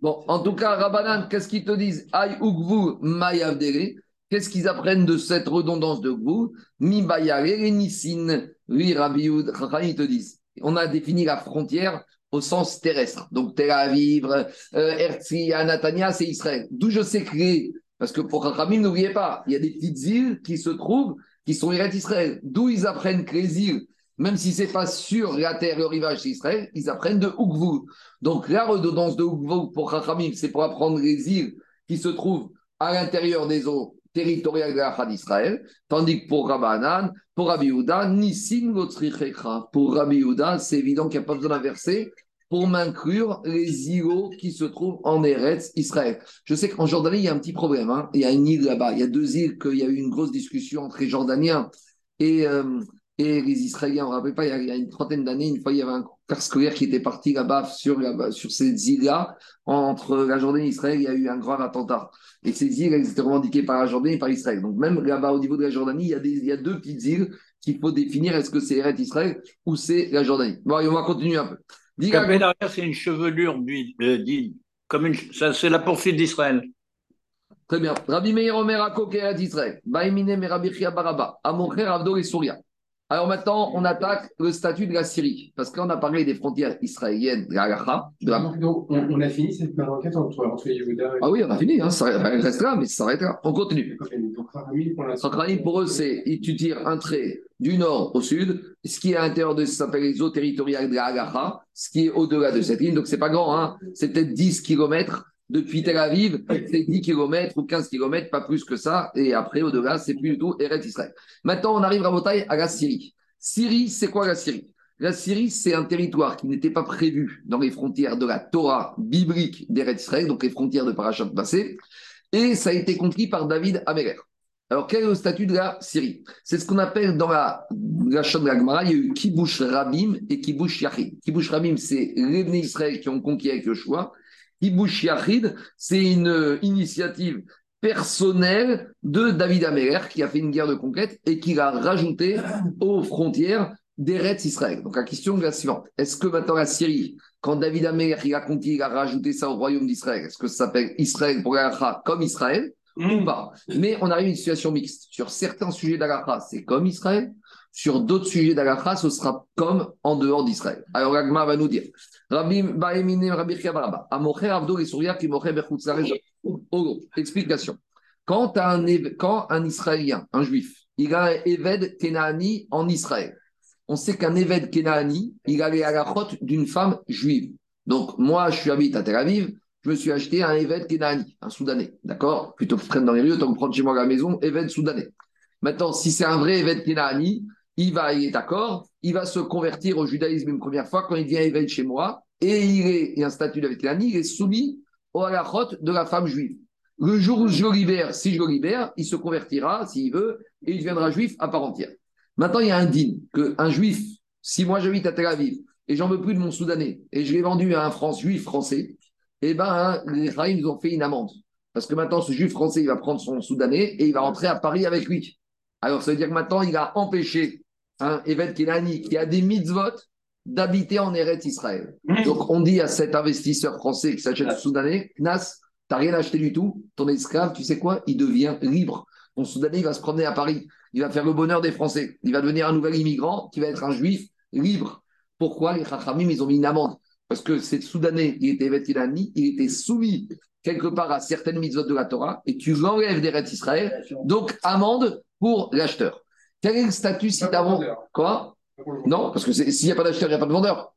Bon, en tout cas, Rabanan, qu'est-ce qu'ils te disent? Aï Ugvu Mayavdere. Qu'est-ce qu'ils apprennent de cette redondance de Ugvu? Mi Bayare Nissin. Oui, Rabbi ils te disent. On a défini la frontière au sens terrestre. Donc Tel Aviv, euh, Herzliya, Natania, c'est Israël. D'où je sais les- Parce que pour Chachamim, n'oubliez pas, il y a des petites îles qui se trouvent, qui sont Eretz Israël. D'où ils apprennent que les îles, même si c'est pas sur la terre, le rivage, c'est Israël, ils apprennent de Ugvu. Donc la redondance de Ugvu pour Chachamim, c'est pour apprendre les îles qui se trouvent à l'intérieur des eaux territoriales de la d'Israël, tandis que pour Rabbanan, pour Rabbi Yehuda, Nissim. Pour Rabbi c'est évident qu'il n'y a pas besoin d'inverser pour m'inclure les îlots qui se trouvent en Eretz Israël. Je sais qu'en Jordanie, il y a un petit problème. hein. Il y a une île là-bas. Il y a deux îles qu'il y a eu une grosse discussion entre les Jordaniens et, euh, et les Israéliens. On ne rappelle pas, il y, a, une trentaine d'années, une fois, il y avait un car scolaire qui était parti là-bas sur, là sur ces îles-là. Entre la Jordanie et Israël, il y a eu un grave attentat. Et ces îles, elles étaient revendiquées par la Jordanie et par Israël. Donc même là-bas, au niveau de la Jordanie, il y a, des, il y a deux petites îles qu'il faut définir. Est-ce que c'est Eretz Israël ou c'est la Jordanie? Bon, allez, on va continuer un peu. C'est une chevelure euh, d'île. Comme une, ça, c'est la poursuite d'Israël. Très bien. Rabbi Meir Omer Akok Eretz Israël. Baimine me Rabbi Chia Baraba. Amoncher Avdo et Souria. Alors maintenant, on attaque le statut de la Syrie, parce qu'on a parlé des frontières israéliennes, de la on, a fini cette enquête entre, entre Yehuda et... Ah oui, on a fini, hein, ça restera, mais ça s'arrêtera. On continue. Donc, pour eux, c'est tu tires un trait du nord au sud, ce qui est à l'intérieur de ça s'appelle les eaux territoriales de la ce qui est au-delà de cette ligne, donc c'est pas grand, hein, c'est peut-être 10 km depuis Tel Aviv, c'est 10 km ou 15 km, pas plus que ça. Et après, au-delà, c'est plus du tout Eretz Israël. Maintenant, on arrive à Motaï, à la Syrie. Syrie, c'est quoi la Syrie? La Syrie, c'est un territoire qui n'était pas prévu dans les frontières de la Torah biblique d'Eretz Israël, donc les frontières de Parashat passé. Et ça a été conquis par David Améler. Alors, quel est le statut de la Syrie? C'est ce qu'on appelle dans la, la de il y a eu Kibush Rabim et Kibush Yachid. Kibush Rabim, c'est les Israël qui ont conquis avec le. Kibush Yachid, c'est une initiative personnelle de David Améler qui a fait une guerre de conquête et qui l'a rajouté aux frontières d'Eretz Israël. Donc la question est la suivante. Est-ce que maintenant la Syrie, quand David Améler il a il a rajouté ça au royaume d'Israël, est-ce que ça s'appelle Israël pour la comme Israël ou pas? Mais on arrive à une situation mixte. Sur certains sujets d'Alaha, c'est comme Israël. Sur d'autres sujets d'Alaha, ce sera comme en dehors d'Israël. Alors Agma va nous dire Explication. Quand un, quand un Israélien, un Juif, il a un Eved Kenani en Israël, on sait qu'un Eved Kenani, il a les halachot d'une femme juive. Donc, moi, je suis habite à Tel Aviv, je me suis acheté un Eved Kenani, un Soudanais. D'accord? Plutôt que je traîne dans les rues, autant que prendre chez moi à la maison, Eved Soudanais. Maintenant, si c'est un vrai Eved Kenani, il va, il est d'accord, il va se convertir au judaïsme une première fois quand il vient évêque chez moi, et il est, un statut l'année, il est soumis au halachot de la femme juive. Le jour où je le libère, si je le libère, il se convertira, s'il veut, et il deviendra juif à part entière. Maintenant, il y a un digne, qu'un juif, si moi j'habite à Tel Aviv, et j'en veux plus de mon Soudanais, et je l'ai vendu à un France, juif français, eh ben, hein, les Raïms ont fait une amende. Parce que maintenant, ce juif français, il va prendre son Soudanais et il va rentrer à Paris avec lui. Alors, ça veut dire que maintenant, il a empêché un évêque Kenani qui a des mitzvot d'habiter en Eretz Israël. Mmh. Donc on dit à cet investisseur français qui s'achète Soudanais, Knas, t'as rien acheté du tout, ton esclave, tu sais quoi, il devient libre. Ton Soudanais, il va se promener à Paris, il va faire le bonheur des Français, il va devenir un nouvel immigrant qui va être un juif libre. Pourquoi les Chachamim, ils ont mis une amende? Parce que ce Soudanais, il était évêque Kenani, il était soumis quelque part à certaines mitzvot de la Torah, et tu l'enlèves d'Eretz Israël, donc amende pour l'acheteur. Quel est le statut si tu Quoi Non, parce que s'il n'y a pas d'acheteur, il n'y a pas de vendeur.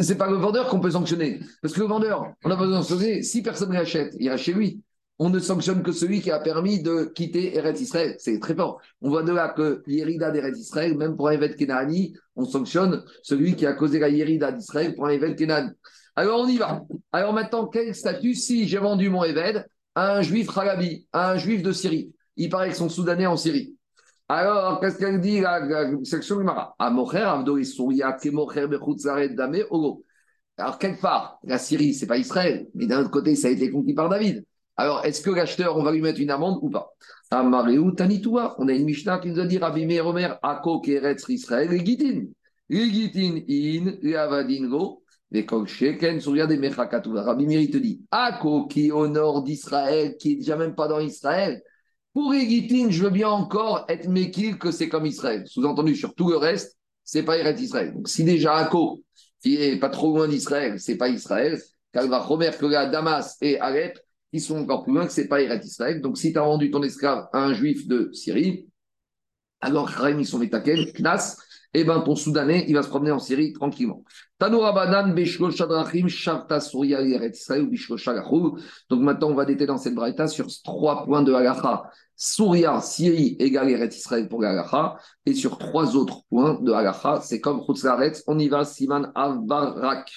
C'est pas le vendeur qu'on peut sanctionner. Parce que le vendeur, on a besoin de sanctionner. Si personne ne l'achète, il reste chez lui. On ne sanctionne que celui qui a permis de quitter Eretz Israël. C'est très fort. On voit de là que l'Yérida d'Eretz Israël, même pour un évêque Kenani, on sanctionne celui qui a causé la Yérida d'Israël pour un évêque Kenani. Alors on y va. Alors maintenant, quel statut si j'ai vendu mon évêque à un juif Halabi, à un juif de Syrie? Il paraît qu'ils sont soudanais en Syrie. Alors, qu'est-ce qu'elle dit la, section Gemara Alors, quelque part, la Syrie, c'est pas Israël, mais d'un autre côté, ça a été conquis par David. Alors, est-ce que l'acheteur, on va lui mettre une amende ou pas? On a une Mishnah qui nous a dit Rabbi Omer, Ako Keretz Israël, Legitin. Legitin in, Leavadin go, les Sheken, Souria des Mechakatouva. Rabbi il te dit Ako qui est au nord d'Israël, qui est déjà même pas dans Israël. Pour Egitin, je veux bien encore être méquille que c'est comme Israël. Sous-entendu, sur tout le reste, c'est pas Israël. Donc, si déjà Akko, qui est pas trop loin d'Israël, c'est pas Israël, car il va remettre que Damas et Alep, qui sont encore plus loin que c'est pas Israël. Donc, si tu as vendu ton esclave à un juif de Syrie, alors Khaim, ils sont Knas, eh ben ton Soudanais, il va se promener en Syrie tranquillement. Donc maintenant, on va déter dans cette braïta sur trois points de halacha. Souria, Syrie égale Eretz Israël pour halacha. Et sur trois autres points de halacha, c'est comme Chutzlaretz, on y va, Siman Avarak.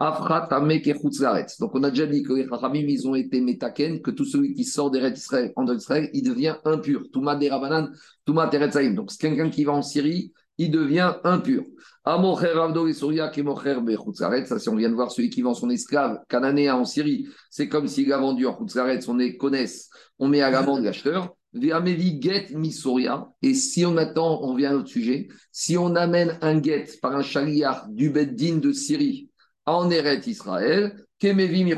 Donc on a déjà dit que les Chachamim, ils ont été métaken, que tout celui qui sort d'Eretz Israël, en Israël, il devient impur. Touma des Rabanan, Touma. Donc c'est quelqu'un qui va en Syrie, il devient impur. Ça, si on vient de voir celui qui vend son esclave cananéen en Syrie, c'est comme s'il a vendu en Khutzaretz, on est connaisse, on met à l'amende l'acheteur. Et si on attend, on vient à notre sujet, si on amène un get par un chaliar du Beddin de Syrie en Eret Israël, Kemevi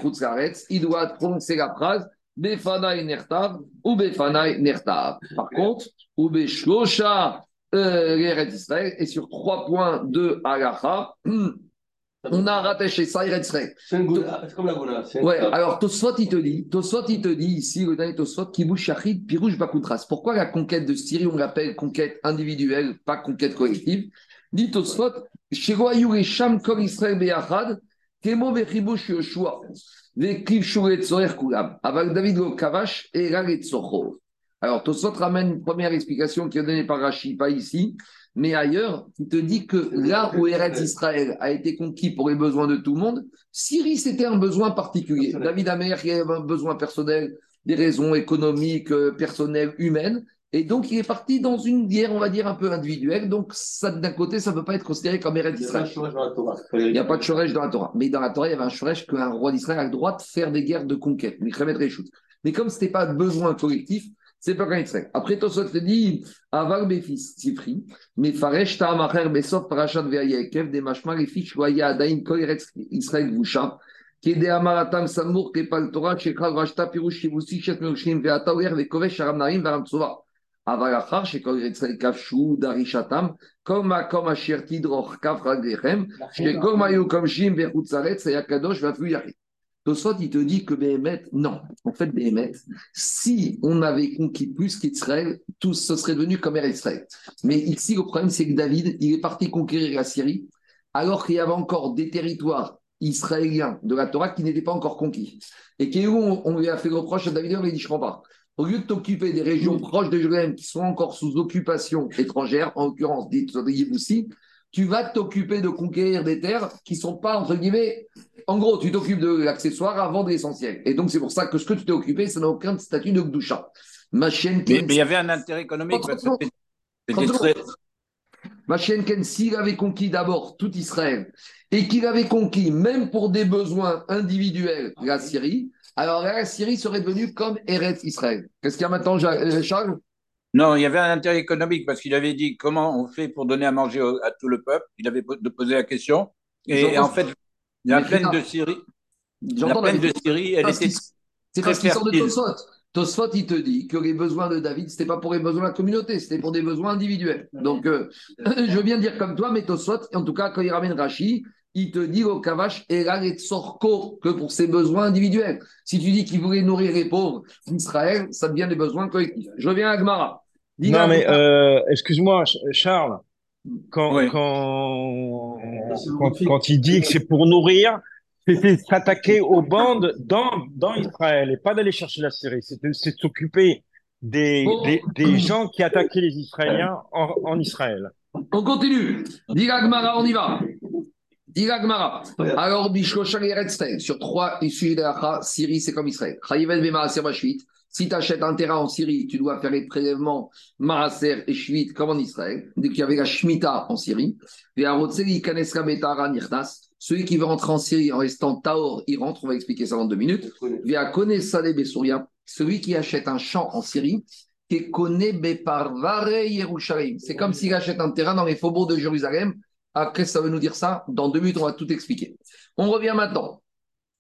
il doit prononcer la phrase Befanai Nertav ou Befanai Nertav. Par contre, ou Beshlosha euh, Israël. Et sur trois points de Halacha, on a rattaché ça Eretz Israël. C'est comme la Goula. Ouais, alors Tosfot, il te dit, Tosfot, il te dit ici, le dernier Tosfot, Kibush Shachid, Pirouche Bakoutras. Pourquoi la conquête de Syrie, on l'appelle conquête individuelle, pas conquête collective? Dit Tosfot, Sheroayou et Sham Kol Israël Beyachad, Kemo Bechibush Yoshua, Vekiv Shuret Zoher Kulam, avec David Kavash et Raget Socho. Alors, Tosfot ramène une première explication qui est donnée par Rashi, pas ici, mais ailleurs, il te dit que là où Eretz Israël a été conquis pour les besoins de tout le monde, Syrie, c'était un besoin particulier. David Amer, il avait un besoin personnel, des raisons économiques, euh, personnelles, humaines. Et donc, il est parti dans une guerre, on va dire, un peu individuelle. Donc, d'un côté, ça ne peut pas être considéré comme Eretz Israël. Il n'y a pas de Shoresh dans la Torah. Mais dans la Torah, il y avait un Shoresh qu'un roi d'Israël a le droit de faire des guerres de conquête. Mais comme ce n'était pas de besoin collectif, c'est pas quand il Après, Tosot te dit, Aval Befis, Sifri, mais Faresh Ta'amacher Besov Parashat Ve'ayekev, des Mashma Refich, Waya Adain Koyeretz Israël qui est Amaratam Samour, Kepal Torah, Shekal Rashta Pirush Shivusi, Shet Merushim, Ve'atawer, Ve'kovesh Aram Narim, Varam Tsova. Aval Achar, Shekal Yetzrel Kafshu, Darishatam, comme Akom Asher Tidroch Kaf Raglechem, Shekol Mayu Kom Shim, Ve'chutzaretz, Yakadosh, Ve'afu Yachit. Tosfot, il te dit que Béhémet, non. En fait, Béhémet, si on avait conquis plus qu'Israël, tout ce serait devenu comme Israël. Mais ici, le problème, c'est que David, il est parti conquérir la Syrie, alors qu'il y avait encore des territoires israéliens de la Torah qui n'étaient pas encore conquis. Et qui, on, on lui a fait le reproche à David, on lui a dit, je ne comprends pas. Au lieu de t'occuper des régions proches de Jérusalem qui sont encore sous occupation étrangère, en l'occurrence des aussi, tu vas t'occuper de conquérir des terres qui ne sont pas, entre guillemets, en gros, tu t'occupes de l'accessoire avant de l'essentiel. Et donc, c'est pour ça que ce que tu t'es occupé, ça n'a aucun statut de Gdusha. Ma chaîne mais, il y avait un intérêt économique. Ma chaîne Ken, s'il avait conquis d'abord tout Israël et qu'il avait conquis, même pour des besoins individuels, la Syrie, alors la Syrie serait devenue comme Eretz Israël. Qu'est-ce qu'il y a maintenant, euh, Charles? Non, il y avait un intérêt économique parce qu'il avait dit comment on fait pour donner à manger à tout le peuple. Il avait posé la question. Et en fait, la plaine de Syrie, la plaine de Syrie, elle était. C'est parce qu'il sort de Tosfot. Tosfot, il te dit que les besoins de David, ce n'était pas pour les besoins de la communauté, c'était pour des besoins individuels. Donc, euh, je veux bien dire comme toi, mais Tosfot, en tout cas, quand il ramène Rashi, il te dit au Kavash et Sorko que pour ses besoins individuels. Si tu dis qu'il voulait nourrir les pauvres d'Israël, ça devient des besoins collectifs. Je reviens à Gmara. Non, mais euh, excuse-moi, Charles, quand, quand, quand, il dit que c'est pour nourrir, c'était s'attaquer aux bandes dans, dans Israël et pas d'aller chercher la Syrie. C'est s'occuper des, des, des, gens qui attaquaient les Israéliens en, en Israël. On continue. Gmara, on y va. Gmara. Alors, sur trois issues de la Syrie, c'est comme Israël. Si tu achètes un terrain en Syrie, tu dois faire les prélèvements Maaser et Shvit comme en Israël. Dès qu'il y avait la Shemitah en Syrie. Celui qui veut rentrer en Syrie en restant Taor, il rentre. On va expliquer ça dans deux minutes. Celui qui achète un champ en Syrie, c'est comme s'il achète un terrain dans les faubourgs de Jérusalem. Après, ça veut nous dire ça Dans deux minutes, on va tout expliquer. On revient maintenant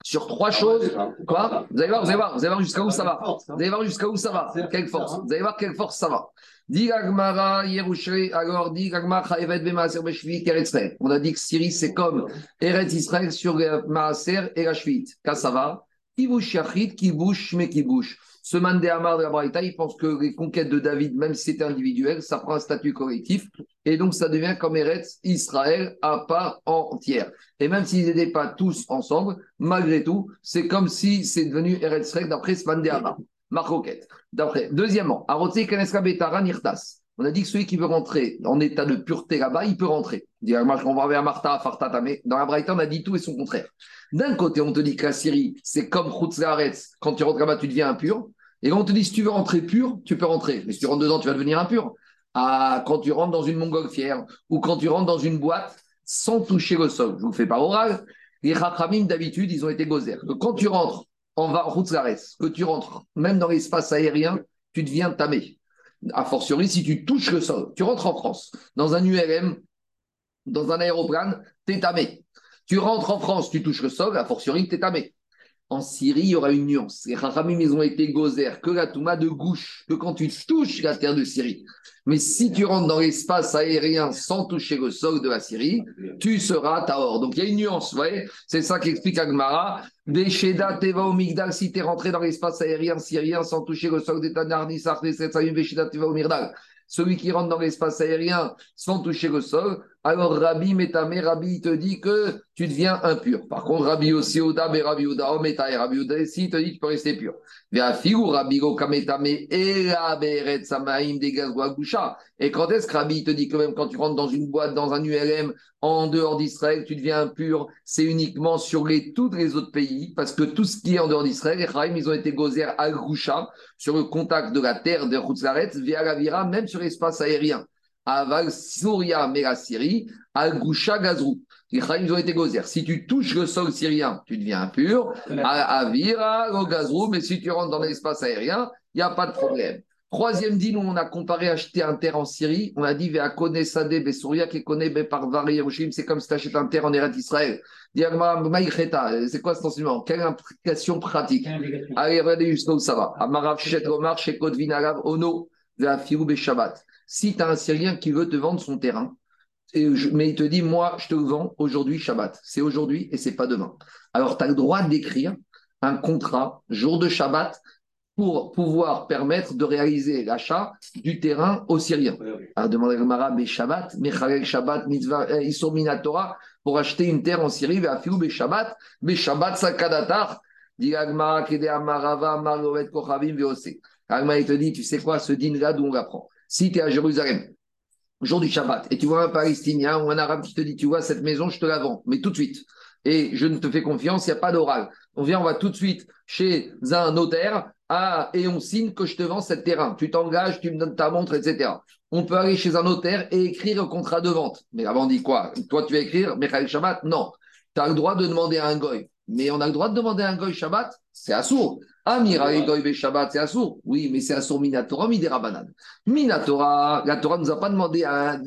sur trois choses. Quoi Vous allez voir, vous allez voir, vous allez voir jusqu'à où ça va. Vous allez voir jusqu'à où ça va. Quelle force Vous allez voir quelle force ça va. alors On a dit que Syrie, c'est comme Eretz Israël sur Maaser et la Shvit. ça va. Kibush Yachid, Kibush, mais Kibush. Ce Mandé de la Braïta, il pense que les conquêtes de David, même si c'était individuel, ça prend un statut collectif. Et donc, ça devient comme Eretz Israël à part entière. Et même s'ils n'étaient pas tous ensemble, malgré tout, c'est comme si c'est devenu Eretz Israël d'après ce Mandé Amar. Marroquette. D'après. Deuxièmement, Arotse Kaneska Betara Nirtas. On a dit que celui qui veut rentrer en état de pureté là-bas, il peut rentrer. On va vers Martha, Fartata, mais dans la Braïta, on a dit tout et son contraire. D'un côté, on te dit que la Syrie, c'est comme Khutzlaretz, quand tu rentres là-bas, tu deviens impur. Et quand on te dit si tu veux rentrer pur, tu peux rentrer. Mais si tu rentres dedans, tu vas devenir impur. Ah, quand tu rentres dans une montgolfière ou quand tu rentres dans une boîte sans toucher le sol, je ne vous fais pas oral, les Rachamim d'habitude, ils ont été gozer. quand tu rentres en Routzlares, que tu rentres même dans l'espace aérien, tu deviens tamé. A fortiori, si tu touches le sol, tu rentres en France, dans un ULM, dans un aéroplane, tu es tamé. Tu rentres en France, tu touches le sol, a fortiori, tu es tamé. En Syrie, il y aura une nuance. Les Chachamim, ils ont été gozer que la Touma de gauche, que quand tu touches la terre de Syrie. Mais si tu rentres dans l'espace aérien sans toucher le sol de la Syrie, tu seras Tahor. Donc il y a une nuance, vous voyez? C'est ça qu'explique Agmara. Vesheda Teva au Migdal, si tu es rentré dans l'espace aérien syrien sans toucher le sol d'État Nisar, Vesheda Teva au Migdal. Celui qui rentre dans l'espace aérien sans toucher le sol, alors Rabbi Metame, Rabbi te dit que tu deviens impur. Par contre, Rabbi aussi Oda, mais Rabbi Oda, Ometa et Rabbi Oda, si, te dit que tu peux rester pur. Et quand est-ce que Rabbi te dit que même quand tu rentres dans une boîte, dans un ULM, en dehors d'Israël, tu deviens impur, c'est uniquement sur les, tous les autres pays, parce que tout ce qui est en dehors d'Israël, les Chaim, ils ont été gozer Goucha, sur le contact de la terre de Routzaret, via la Vira, même sur l'espace aérien. Aval Souria Mera Syrie, Al Goucha Gazrou. Les ils ont été gozer. Si tu touches le sol syrien, tu deviens impur. Avira, au Gazrou, mais si tu rentres dans l'espace aérien, il n'y a pas de problème. Troisième dit, nous, on a comparé acheter un terre en Syrie. On a dit, Veakone Sade Besouria, qui connaît par Yerushim, c'est comme si tu achètes un terre en Eretz Israël. C'est quoi cet enseignement? Quelle implication pratique? Allez, regardez juste où ça va. Amarav Shet Romar, Shekot Vinarav, Ono, Veafirou Shabbat. Si tu as un Syrien qui veut te vendre son terrain, mais il te dit, moi, je te vends aujourd'hui Shabbat. C'est aujourd'hui et c'est pas demain. Alors, tu as le droit d'écrire un contrat jour de Shabbat pour pouvoir permettre de réaliser l'achat du terrain aux Syriens. Alors, demandez le mais Shabbat, Mechalel Shabbat, Mitzvah, euh, Isur Minatora, pour acheter une terre en Syrie, Ve'afilu Beshabbat, Beshabbat Sakadatar, dit Agmara, Kede Amarava, Marovet Kochavim, Veose. Agmara, il te dit, tu sais quoi, ce din-là, d'où on l'apprend? Si tu es à Jérusalem, jour du Shabbat, et tu vois un Palestinien ou un Arabe qui te dit, tu vois, cette maison, je te la vends, mais tout de suite. Et je ne te fais confiance, il n'y a pas d'oral. On vient, on va tout de suite chez un notaire ah, et on signe que je te vends cette terrain. Tu t'engages, tu me donnes ta montre, etc. On peut aller chez un notaire et écrire un contrat de vente. Mais avant, dit quoi? Toi, tu vas écrire Michael Shabbat? Non. Tu as le droit de demander un goy. Mais on a le droit de demander un goy Shabbat? C'est assourd. Amira Goy Shabbat, c'est Assour. Oui, mais c'est Assour Minatora, Midera Minatora, la Torah ne nous a pas demandé à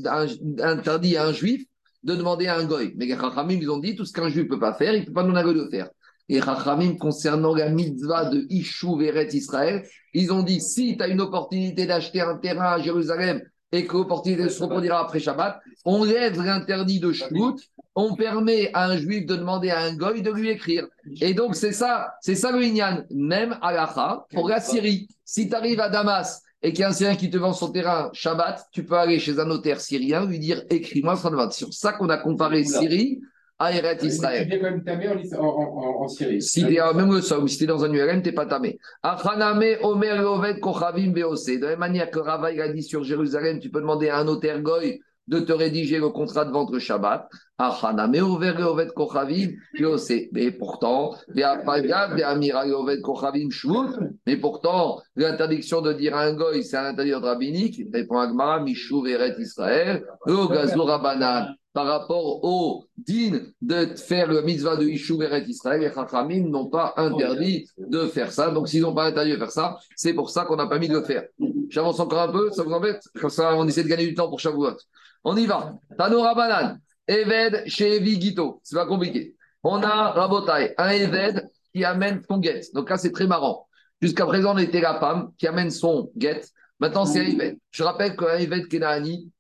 interdit à un juif de demander à un goy. Mais les Chachamim, ils ont dit tout ce qu'un juif ne peut pas faire, il ne peut pas nous un de faire. Et Chachamim, concernant la mitzvah de Ishu Veret Israël, ils ont dit si tu as une opportunité d'acheter un terrain à Jérusalem et que l'opportunité se reproduira après Shabbat, on lève l'interdit de Shmout on permet à un juif de demander à un goy de lui écrire. Et donc, c'est ça, c'est ça le Inyan. Même à pour la Syrie, si tu arrives à Damas et qu'il y a un Syrien qui te vend son terrain Shabbat, tu peux aller chez un notaire syrien, lui dire écris-moi son C'est sur ça qu'on a comparé Syrie à Eret Israël. Tu es quand même tamé en, en, en, Syrie. Si tu es même le sol, si dans un URM, tu n'es pas tamé. Achaname Omer Kochavim De la même manière que Rava a dit sur Jérusalem, tu peux demander à un notaire goy de te rédiger le contrat de vente le Shabbat. Mais pourtant, mais pourtant, l'interdiction de dire un goy, c'est un interdit rabbinique. Répond Agmara, Mishou Veret Israël, Par rapport au din de faire le mitzvah de Ishou Veret Israël, les Chachamim n'ont pas interdit de faire ça. Donc, s'ils n'ont pas interdit de faire ça, c'est pour ça qu'on n'a pas mis de le faire. J'avance encore un peu, ça vous embête? Ça, on essaie de gagner du temps pour Shavuot. On y va. Tanora Banan, Eved chez Vigito. C'est pas compliqué. On a Rabotai, un Eved qui amène son guet. Donc là, c'est très marrant. Jusqu'à présent, on était la femme qui amène son guet. Maintenant, c'est un Eved. Je rappelle qu'un Eved Kenani,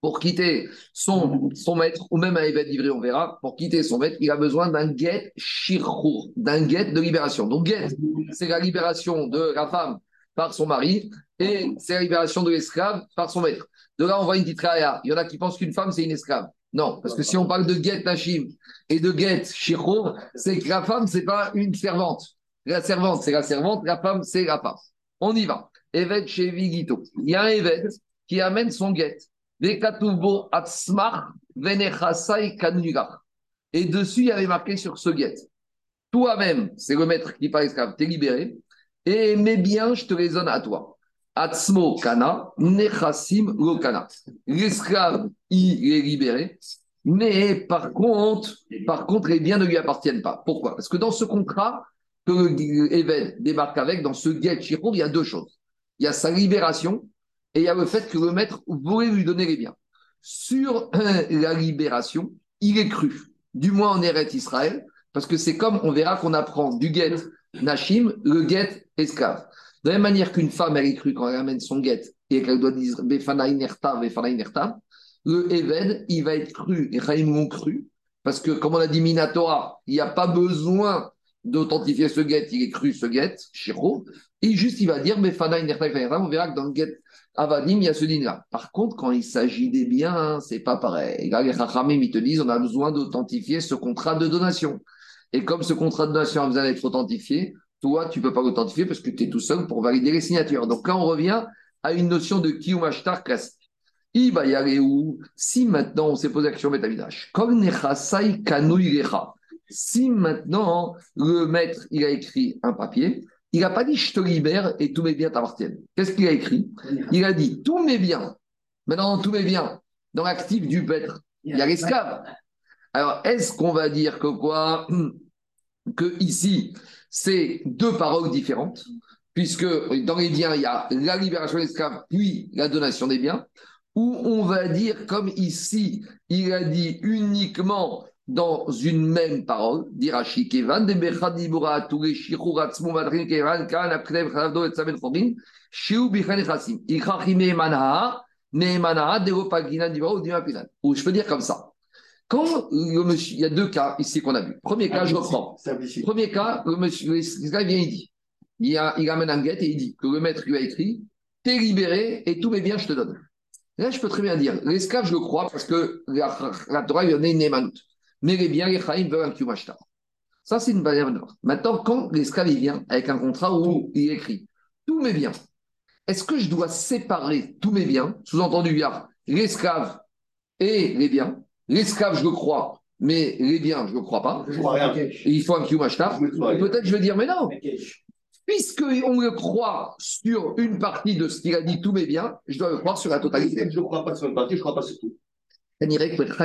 pour quitter son, son maître, ou même un Eved livré, on verra, pour quitter son maître, il a besoin d'un guet shirhour, d'un guet de libération. Donc, guet, c'est la libération de la femme par son mari et c'est la libération de l'esclave par son maître. De là, on voit une petite Il y en a qui pensent qu'une femme, c'est une esclave. Non, parce que si on parle de get Nashim et de get Shiro, c'est que la femme, c'est pas une servante. La servante, c'est la servante, la femme, c'est la femme. On y va. Evet chez Vigito. Il y a un Evet qui amène son get. Et dessus, il y avait marqué sur ce get. Toi-même, c'est le maître qui parle esclave, t'es libéré. Et mes biens, je te les donne à toi. Atzmo kana, nechasim lo kana. L'esclave, il est libéré, mais par contre, par les biens ne lui appartiennent pas. Pourquoi? Parce que dans ce contrat que Even débarque avec, dans ce get il y a deux choses. Il y a sa libération et il y a le fait que le maître voulait lui donner les biens. Sur la libération, il est cru, du moins en Eretz Israël, Parce que c'est comme on verra qu'on apprend du get Nashim, le get esclave. De la même manière qu'une femme, elle est crue quand elle amène son get et qu'elle doit dire Befana inerta, Befana inerta, le Eved, il va être cru, Chaim l'ont cru, parce que comme on a dit Minatora, il n'y a pas besoin d'authentifier ce get, il est cru ce get, Shiro, et juste il va dire Befana inerta, on verra que dans le get Avadim, il y a ce dîner-là. Par contre, quand il s'agit des biens, c'est pas pareil. Là, les Chachamim, ils te disent on a besoin d'authentifier ce contrat de donation. Et comme ce contrat de donation a besoin d'être authentifié, toi, tu ne peux pas l'authentifier parce que tu es tout seul pour valider les signatures. Donc, quand on revient à une notion de Kiyum Ashtar classique, il va y aller où? Si maintenant, on s'est posé la question Betamidash, si maintenant le maître il a écrit un papier, il n'a pas dit je te libère et tous mes biens t'appartiennent. Qu'est-ce qu'il a écrit? Il a dit tous mes biens. Maintenant, tous mes biens, dans l'actif du maître, il y a l'esclave. Alors, est-ce qu'on va dire que quoi? Que ici, c'est deux paroles différentes, puisque dans les biens, il y a la libération des esclaves, puis la donation des biens, ou on va dire, comme ici, il a dit uniquement dans une même parole, d'Irachi Kevan, de Bechadibura, Touré, Shichuratzmu, Madrin, Kevan, Kan, Apkrev, Khavdo, et Saben Chobin, Shiu, Bichan, Chassim, Ichachime, Manaha, Neemanaha, Deropagina, Dibao, Dimapilan. Ou je peux dire comme ça. Quand le monsieur, il y a deux cas ici qu'on a vu. Premier cas, je reprends. Premier cas, le monsieur, vient, il dit, il, a, il amène un guette et il dit que le maître lui a écrit, t'es libéré et tous mes biens, je te donne. Là, je peux très bien dire, l'esclave, je le crois parce que la, la Torah lui a donné une émanoute. Mais les biens, les chaïm veulent un kiumashtar. Ça, c'est une barrière de Maintenant, quand l'esclave vient avec un contrat où il écrit tous mes biens, est-ce que je dois séparer tous mes biens? Sous-entendu, il y a l'esclave et les biens. L'esclave, je le crois, mais les biens, je ne le crois pas. Je crois rien. il faut un kiumashtar. Peut-être je vais dire, mais non. Puisqu'on le croit sur une partie de ce qu'il a dit, tous mes biens, je dois le croire sur la totalité. Je ne crois pas sur une partie, je ne crois pas sur tout.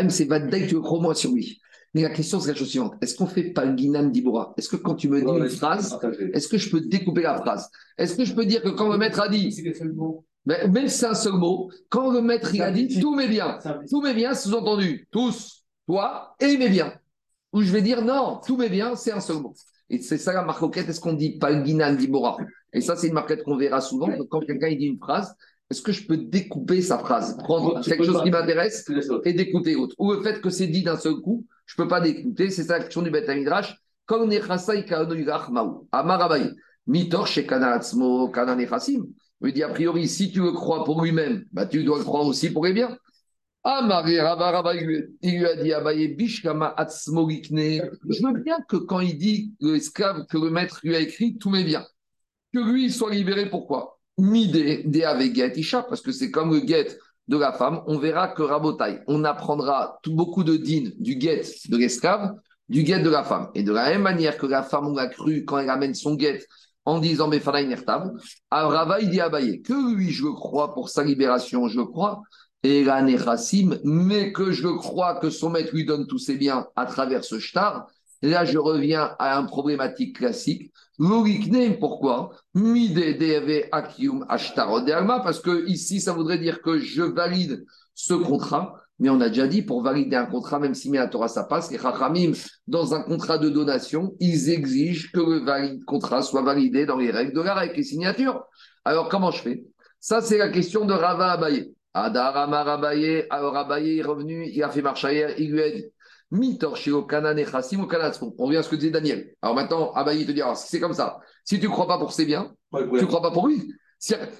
C'est Vadaï, tu le crois moi sur lui. Mais la question, c'est la chose suivante. Est-ce qu'on fait pas le Guinan d'Ibora? Est-ce que quand tu me dis une phrase, est-ce que je peux découper la phrase? Est-ce que je peux dire que quand le maître a dit. Mais même si c'est un seul mot, quand le maître il a dit tous mes biens, tous mes biens, sous-entendu, tous, toi et mes biens. Ou je vais dire non, tous mes biens, c'est un seul mot. Et c'est ça la marquette, est-ce qu'on dit Guinan d'Ibora Et ça, c'est une marquette qu'on verra souvent. Quand quelqu'un dit une phrase, est-ce que je peux découper sa phrase, prendre quelque chose qui m'intéresse et d'écouter autre Ou le fait que c'est dit d'un seul coup, je ne peux pas d'écouter, c'est ça la question du Beth Midrash. Mitor chez Kanaatzmo, Il dit a priori, si tu le crois pour lui-même, bah, tu dois le croire aussi pour les biens. Amaré Rava, il lui a dit Abaye Bishkama Je veux bien que quand il dit l'esclave que le maître lui a écrit tous mes biens, que lui soit libéré, pourquoi? Midé de get isha, parce que c'est comme le get de la femme. On verra que Rabotai, on apprendra tout, beaucoup de din du get de l'esclave, du get de la femme. Et de la même manière que la femme, on l'a cru quand elle amène son get en disant Mefana inertam, Rava, il dit Abaye, que lui, je crois pour sa libération, je crois, et la mais que je crois que son maître lui donne tous ses biens à travers ce shtar. Là, je reviens à un problématique classique. L'orikne, pourquoi? Parce que ici, ça voudrait dire que je valide ce contrat. Mais on a déjà dit, pour valider un contrat, même si la Torah ça passe, les Chachamim, dans un contrat de donation, ils exigent que le contrat soit validé dans les règles de l'art avec les signatures. Alors, comment je fais? Ça, c'est la question de Rava Abaye. Adarama Abaye, alors Abaye est revenu, il a fait marche arrière, il lui a dit on revient à ce que disait Daniel. Alors maintenant, Abaye te dit alors, c'est comme ça. Si tu ne crois pas pour ses biens, tu ne crois pas pour lui.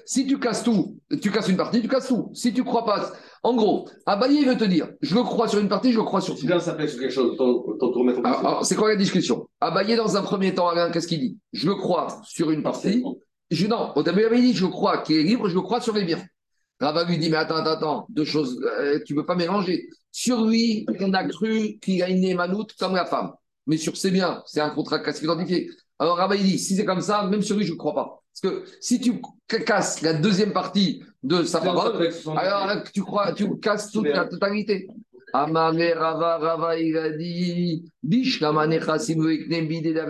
Si, tu casses tout, tu casses une partie, tu casses tout. Si tu ne crois pas. En gros, Abaye veut te dire je le crois sur une partie, je le crois sur tout. Si ça sur quelque chose, c'est quoi la discussion? Abaye, dans un premier temps, qu'est-ce qu'il dit? Je le crois sur une partie. Je, non, au début, il dit je crois qu'il est libre, je le crois sur les biens. Rava lui dit, mais attends, attends, attends, deux choses, euh, tu ne peux pas mélanger. Sur lui, on a cru qu'il a une émanoute comme la femme. Mais sur ses biens, c'est un contrat classique identifié. Alors Rava dit, si c'est comme ça, même sur lui, je ne crois pas. Parce que si tu casses la deuxième partie de sa parole, alors tu crois, tu casses toute la totalité. Amane Rava, Rava, il a dit, Bish, Nechasim, Mide de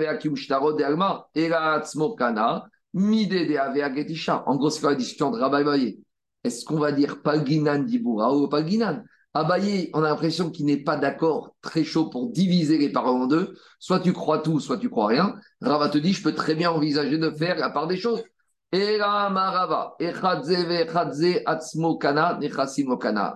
En gros, c'est quoi la discussion de Rava et est-ce qu'on va dire Palginan d'Ibura ou Palginan? Abaye, on a l'impression qu'il n'est pas d'accord, très chaud pour diviser les paroles en deux. Soit tu crois tout, soit tu crois rien. Rava te dit, je peux très bien envisager de faire la part des choses.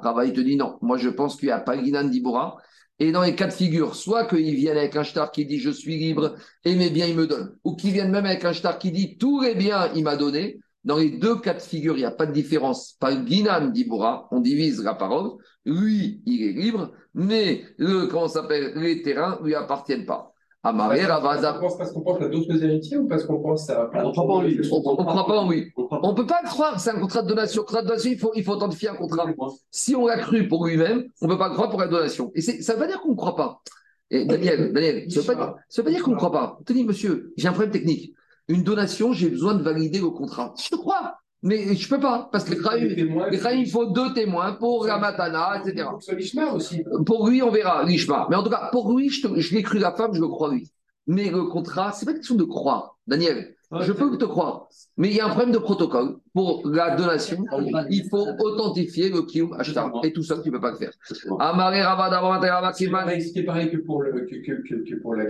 Rava, il te dit non. Moi, je pense qu'il y a pas Dibora. Et dans les cas de figure, soit qu'ils viennent avec un shtar qui dit je suis libre et mes biens il me donne, ou qu'ils viennent même avec un shtar qui dit tous les biens il m'a donné, dans les deux cas de figure, il n'y a pas de différence. Pas Guinan d'Ibora, on divise la parole. Lui, il est libre, mais le, comment s'appelle, les terrains lui appartiennent pas. Amaré, Ravaza. On pense parce qu'on pense à d'autres héritiers ou parce qu'on pense à. On ne croit pas en lui. On ne croit pas en lui. On ne peut pas le croire, c'est un contrat de donation. Contrat de donation, il faut, il faut authentifier un contrat. Si on l'a cru pour lui-même, on ne peut pas le croire pour la donation. Et ça ne veut pas dire qu'on ne croit pas. Et Daniel, Daniel, ça ne veut, pas dire qu'on ne croit pas. te dis, monsieur, j'ai un problème technique. Une donation, j'ai besoin de valider le contrat. Je te crois, mais je ne peux pas, parce que les il faut deux témoins pour la matana, etc. Pour lui, on verra, l'ishma. Mais en tout cas, pour lui, je, je l'ai cru la femme, je le crois lui. Mais le contrat, ce n'est pas question de croire. Daniel, je peux te croire. Mais il y a un problème de protocole. Pour la donation, il faut authentifier le ashtar. Et tout seul, tu ne peux pas le faire. Amaré C'est pareil que pour, le, que, que, que pour la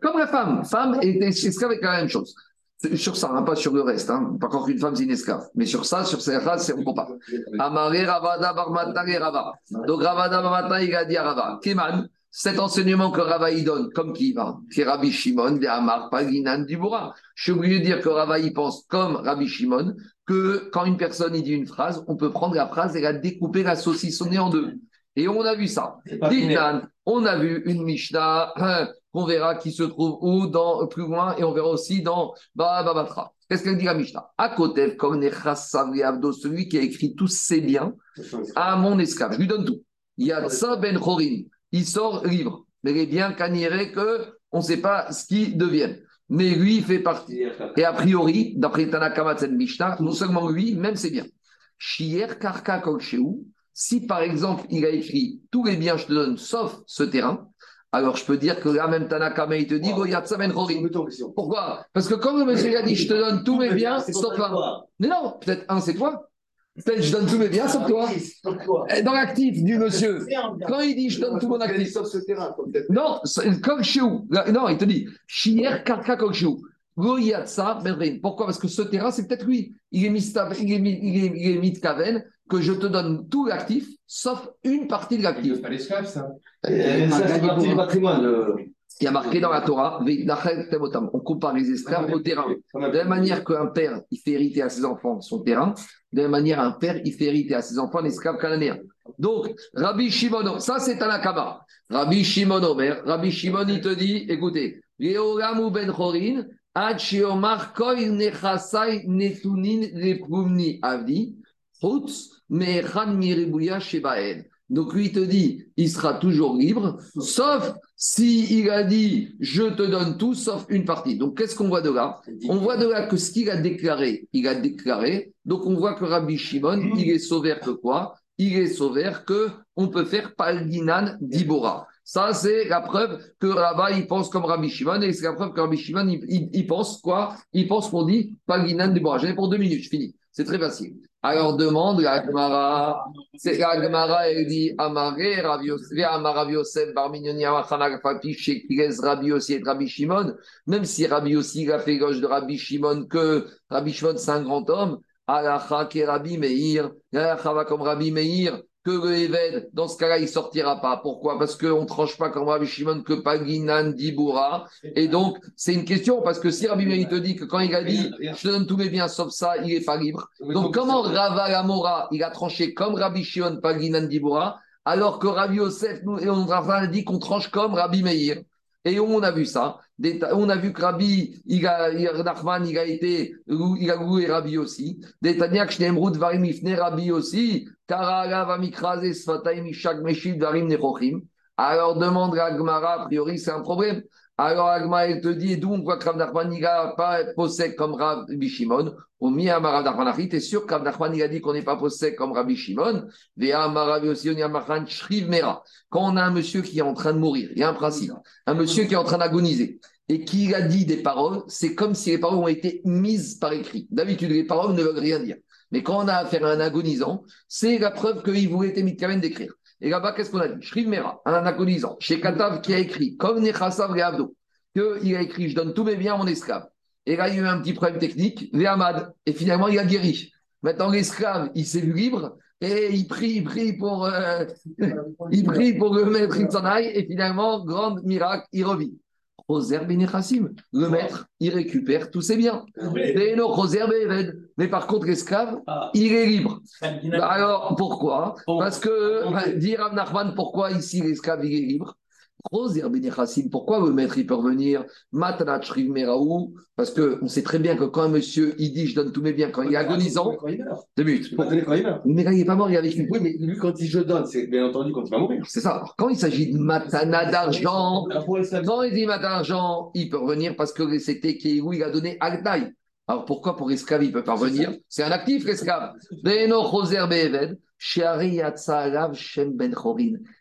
Comme la femme. Femme esclave avec la même chose. Sur ça, hein, pas sur le reste. Hein. Pas encore qu'une femme, c'est une esclave. Mais sur ça, sur ces races, on ne pas. Amaré Ravada Barmata Rava. Donc Ravada Barmata, il a dit à Rava. Keman. Cet enseignement que Rava donne, comme qui va C'est Rabbi Shimon, Amar, Paginan, Dibura. Je suis obligé de dire que Rava pense comme Rabbi Shimon, que quand une personne dit une phrase, on peut prendre la phrase et la découper, la saucissonner en deux. Et on a vu ça. on a vu une Mishnah qu'on verra qui se trouve où dans plus loin et on verra aussi dans Babatra. Qu'est-ce qu'elle dit la Mishnah? Akotev Abdo, celui qui a écrit tous ses biens à mon esclave. Je lui donne tout. Il y a ça Ben Chorin il sort libre. Mais il est bien caniré que on ne sait pas ce qu'ils deviennent. Mais lui, il fait partie. Et a priori, d'après Tanakama Mishnah, non seulement lui, même c'est bien. Shier Karka si par exemple il a écrit tous les biens je te donne sauf ce terrain, alors je peux dire que là même Tanakama il te dit Pourquoi? Parce que comme le monsieur a dit je te donne tous mes biens sauf un. Mais non, peut-être un c'est toi, je donne tous mes biens sauf toi. Dans l'actif du monsieur, quand il dit je donne tout mon actif. Sauf ce terrain. Non, comme chez Non, il te dit Chier Karka Kokshiou. Pourquoi? Parce que ce terrain, c'est peut-être lui. Il est mis, il est mis, il est, mis de Kaven, que je te donne tout l'actif, sauf une partie de l'actif. C'est pas l'esclave, ça. C'est partie du patrimoine. Il y a marqué dans la Torah, on compare les esclaves au terrain. De la même manière qu'un père, il fait hériter à ses enfants son terrain, de la même manière, un père, il fait hériter à ses enfants un esclave cananéen. Donc, Rabbi Shimono, ça c'est Tanakama. Rabbi Shimono, Rabbi Shimon, il te dit, écoutez, ben Chorin, Donc lui, te dit, il sera toujours libre, sauf si il a dit je te donne tout sauf une partie. Donc qu'est-ce qu'on voit de là? On voit de là que ce qu'il a déclaré, il a déclaré. Donc on voit que Rabbi Shimon, il est sauvé que quoi? Il est sauvé que on peut faire Palginan d'Ibora. Ça, c'est la preuve que Rabba, il pense comme Rabbi Shimon, et c'est la preuve que Rabbi Shimon, il, pense quoi? Il pense qu'on dit Palginan d'Ibora. J'en ai pour deux minutes, je finis. C'est très facile. Alors demande la Gemara, c'est la Gemara, elle dit Amaré, Rabbi Yosef, Barmignoni, Amachana, Fapiche, Rabbi Yossi et Rabbi Shimon, même si Rabbi Yossi a fait gauche de Rabbi Shimon, que Rabbi Shimon c'est un grand homme, Alacha Rabbi Meir, Alacha comme Rabbi Meir, que le Eved, dans ce cas-là, il ne sortira pas. Pourquoi? Parce qu'on ne tranche pas comme Rabbi Shimon que Paginan Diboura. Et donc, c'est une question, parce que si Rabbi Meir te dit que quand il a dit je te donne tous mes biens sauf ça, il n'est pas libre. Donc, comment Rava Lamora, il a tranché comme Rabbi Shimon Paginan Diboura, alors que Rabbi Yosef, nous, et on a dit qu'on tranche comme Rabbi Meir? Et on a vu ça. On a vu que Rabbi, il a, Nachman, il a été, il a loué Rabbi aussi. Détaniak, Shnemrut, Varim, Ifne, Rabbi aussi. Karaga, Vamikrase, Sfatay, Mishak, Meshil, Varim, Nechochim. Alors demande à Gmara, a priori, c'est un problème. Alors Agma, elle te dit, d'où on voit que Rav Nachman, pas possède comme Rabbi Shimon. Au Miyama Rav Nachman, sûr que Rav a dit qu'on n'est pas possède comme Rabbi Shimon. aussi, Quand on a un monsieur qui est en train de mourir, il y a un principe. Un monsieur qui est en train d'agoniser. et qu'il a dit des paroles, c'est comme si les paroles ont été mises par écrit. D'habitude, les paroles ne veulent rien dire. Mais quand on a affaire à un agonisant, c'est la preuve qu'il voulait être d'écrire. Et là-bas, qu'est-ce qu'on a dit? Shriv Mera, un agonisant, chez Katav qui a écrit, comme Nechasav Reavdo, qu'il a écrit Je donne tous mes biens à mon esclave. Et là, il y a eu un petit problème technique, Véhamad, et finalement, il a guéri. Maintenant, l'esclave, il s'est vu libre, et il prie, il prie pour, euh, il prie pour le maître Itzanaï, et finalement, grand miracle, il revit. Roser le maître, il récupère tous ses biens. Mais par contre, l'esclave, ah. il est libre. Bah, alors, pourquoi? Parce que, bah, dire à Nachman, pourquoi ici l'esclave, il est libre? Pourquoi le maître il peut revenir Parce qu'on sait très bien que quand un monsieur il dit je donne tous mes biens quand il est agonisant, deux minutes. Mais là il n'est pas mort, il a vécu. Oui, mais lui quand il dit je donne, c'est bien entendu quand il va mourir. C'est ça. quand il s'agit de matana d'argent, quand il dit matana d'argent, il peut revenir parce que c'était où il a donné Agdaï. Alors pourquoi pour esclave il peut pas revenir? C'est un actif l'esclave. Ben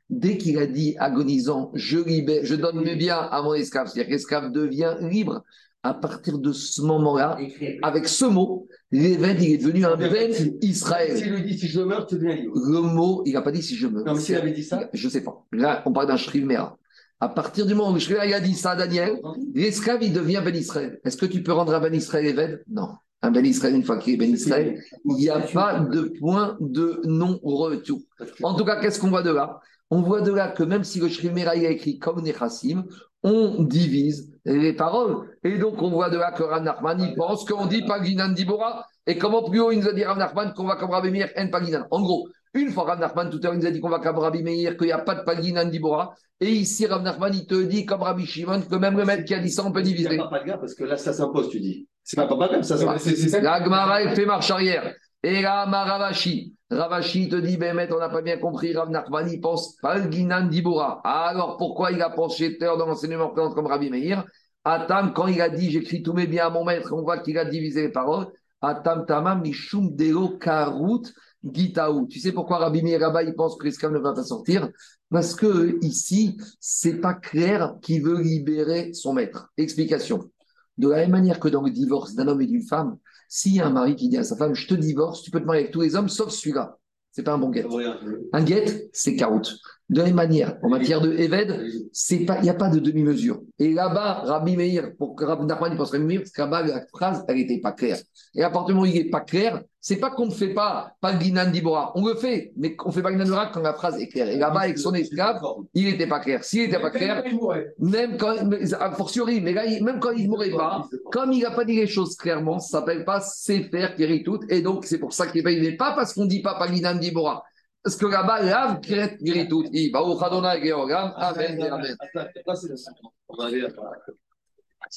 Dès qu'il a dit agonisant, je, libère, je donne mes biens à mon esclave, c'est-à-dire que l'esclave devient libre, à partir de ce moment-là, avec ce mot, l'évêque il est devenu un Ben Israël. S'il lui dit si je meurs, tu deviens libre. Le mot, il n'a pas dit si je meurs. Non, mais s'il avait dit ça Je ne sais pas. Là, on parle d'un Shrivmera. À partir du moment où il a dit ça à Daniel, l'esclave, il devient Ben Israël. Est-ce que tu peux rendre un Ben Israël évêque Non un Ben Israël, une fois qu'il est Ben Israël, il n'y a pas de point de non-retour. En tout cas, qu'est-ce qu'on voit de là? On voit de là que même si le Shrimera a écrit comme Nechassim, on divise les paroles. Et donc, on voit de là que Rav Nachman, il pense qu'on dit Paginan Dibora. Et comment plus haut il nous a dit Rav Nachman qu'on va comme Rabbi Meir en Paginan En gros, une fois Rav Nachman, tout à l'heure, il nous a dit qu'on va comme Rabbi Meir, qu'il n'y a pas de Paginan Dibora. Et ici, Rav Nachman, il te dit, comme Rabbi Shimon, que même le maître qui a dit ça, on peut diviser. Il n'y a pas de gars, parce que là, ça s'impose, tu dis. C'est pas comme ça. Ça. La Gemara, elle fait marche arrière. Et là, Maravashi. Ravashi te dit, ben, on n'a pas bien compris, Rav Nachman, il pense Palginan Dibora. Alors, pourquoi il a pensé dans l'enseignement comme Rabbi Meir? Atam, quand il a dit, j'écris tous mes biens à mon maître, on voit qu'il a divisé les paroles. Atam Tamam, Mishum Deo Karut Gitaou. Tu sais pourquoi Rabbi Meir là-bas, il pense que l'esclave ne va pas sortir? Parce que ici, c'est pas clair qu'il veut libérer son maître. Explication. De la même manière que dans le divorce d'un homme et d'une femme, s'il y a un mari qui dit à sa femme, je te divorce, tu peux te marier avec tous les hommes sauf celui-là. C'est pas un bon guet. Un guet, c'est carotte. De la même manière, en matière de Eved, il n'y a pas de demi-mesure. Et là-bas, Rabbi Meir, pour que Rabbi Nachman pense Rabbi Meir, parce que là-bas, la phrase, elle n'était pas claire. Et à partir du moment où il n'est pas clair, c'est pas qu'on ne fait pas Palginan Dibora. On le fait, mais on fait Palginan Dibora quand la phrase est claire. Et là-bas, avec son esclave, il n'était pas clair. S'il n'était pas clair, même quand, a fortiori, mais là, même quand il ne mourrait pas, comme il n'a pas dit les choses clairement, ça ne s'appelle pas Sefer tout. Et donc, c'est pour ça qu'il n'est pas parce qu'on ne dit pas Palginan Dibora. Parce que là-bas, lave, crête, guérit tout. Amen. Amen.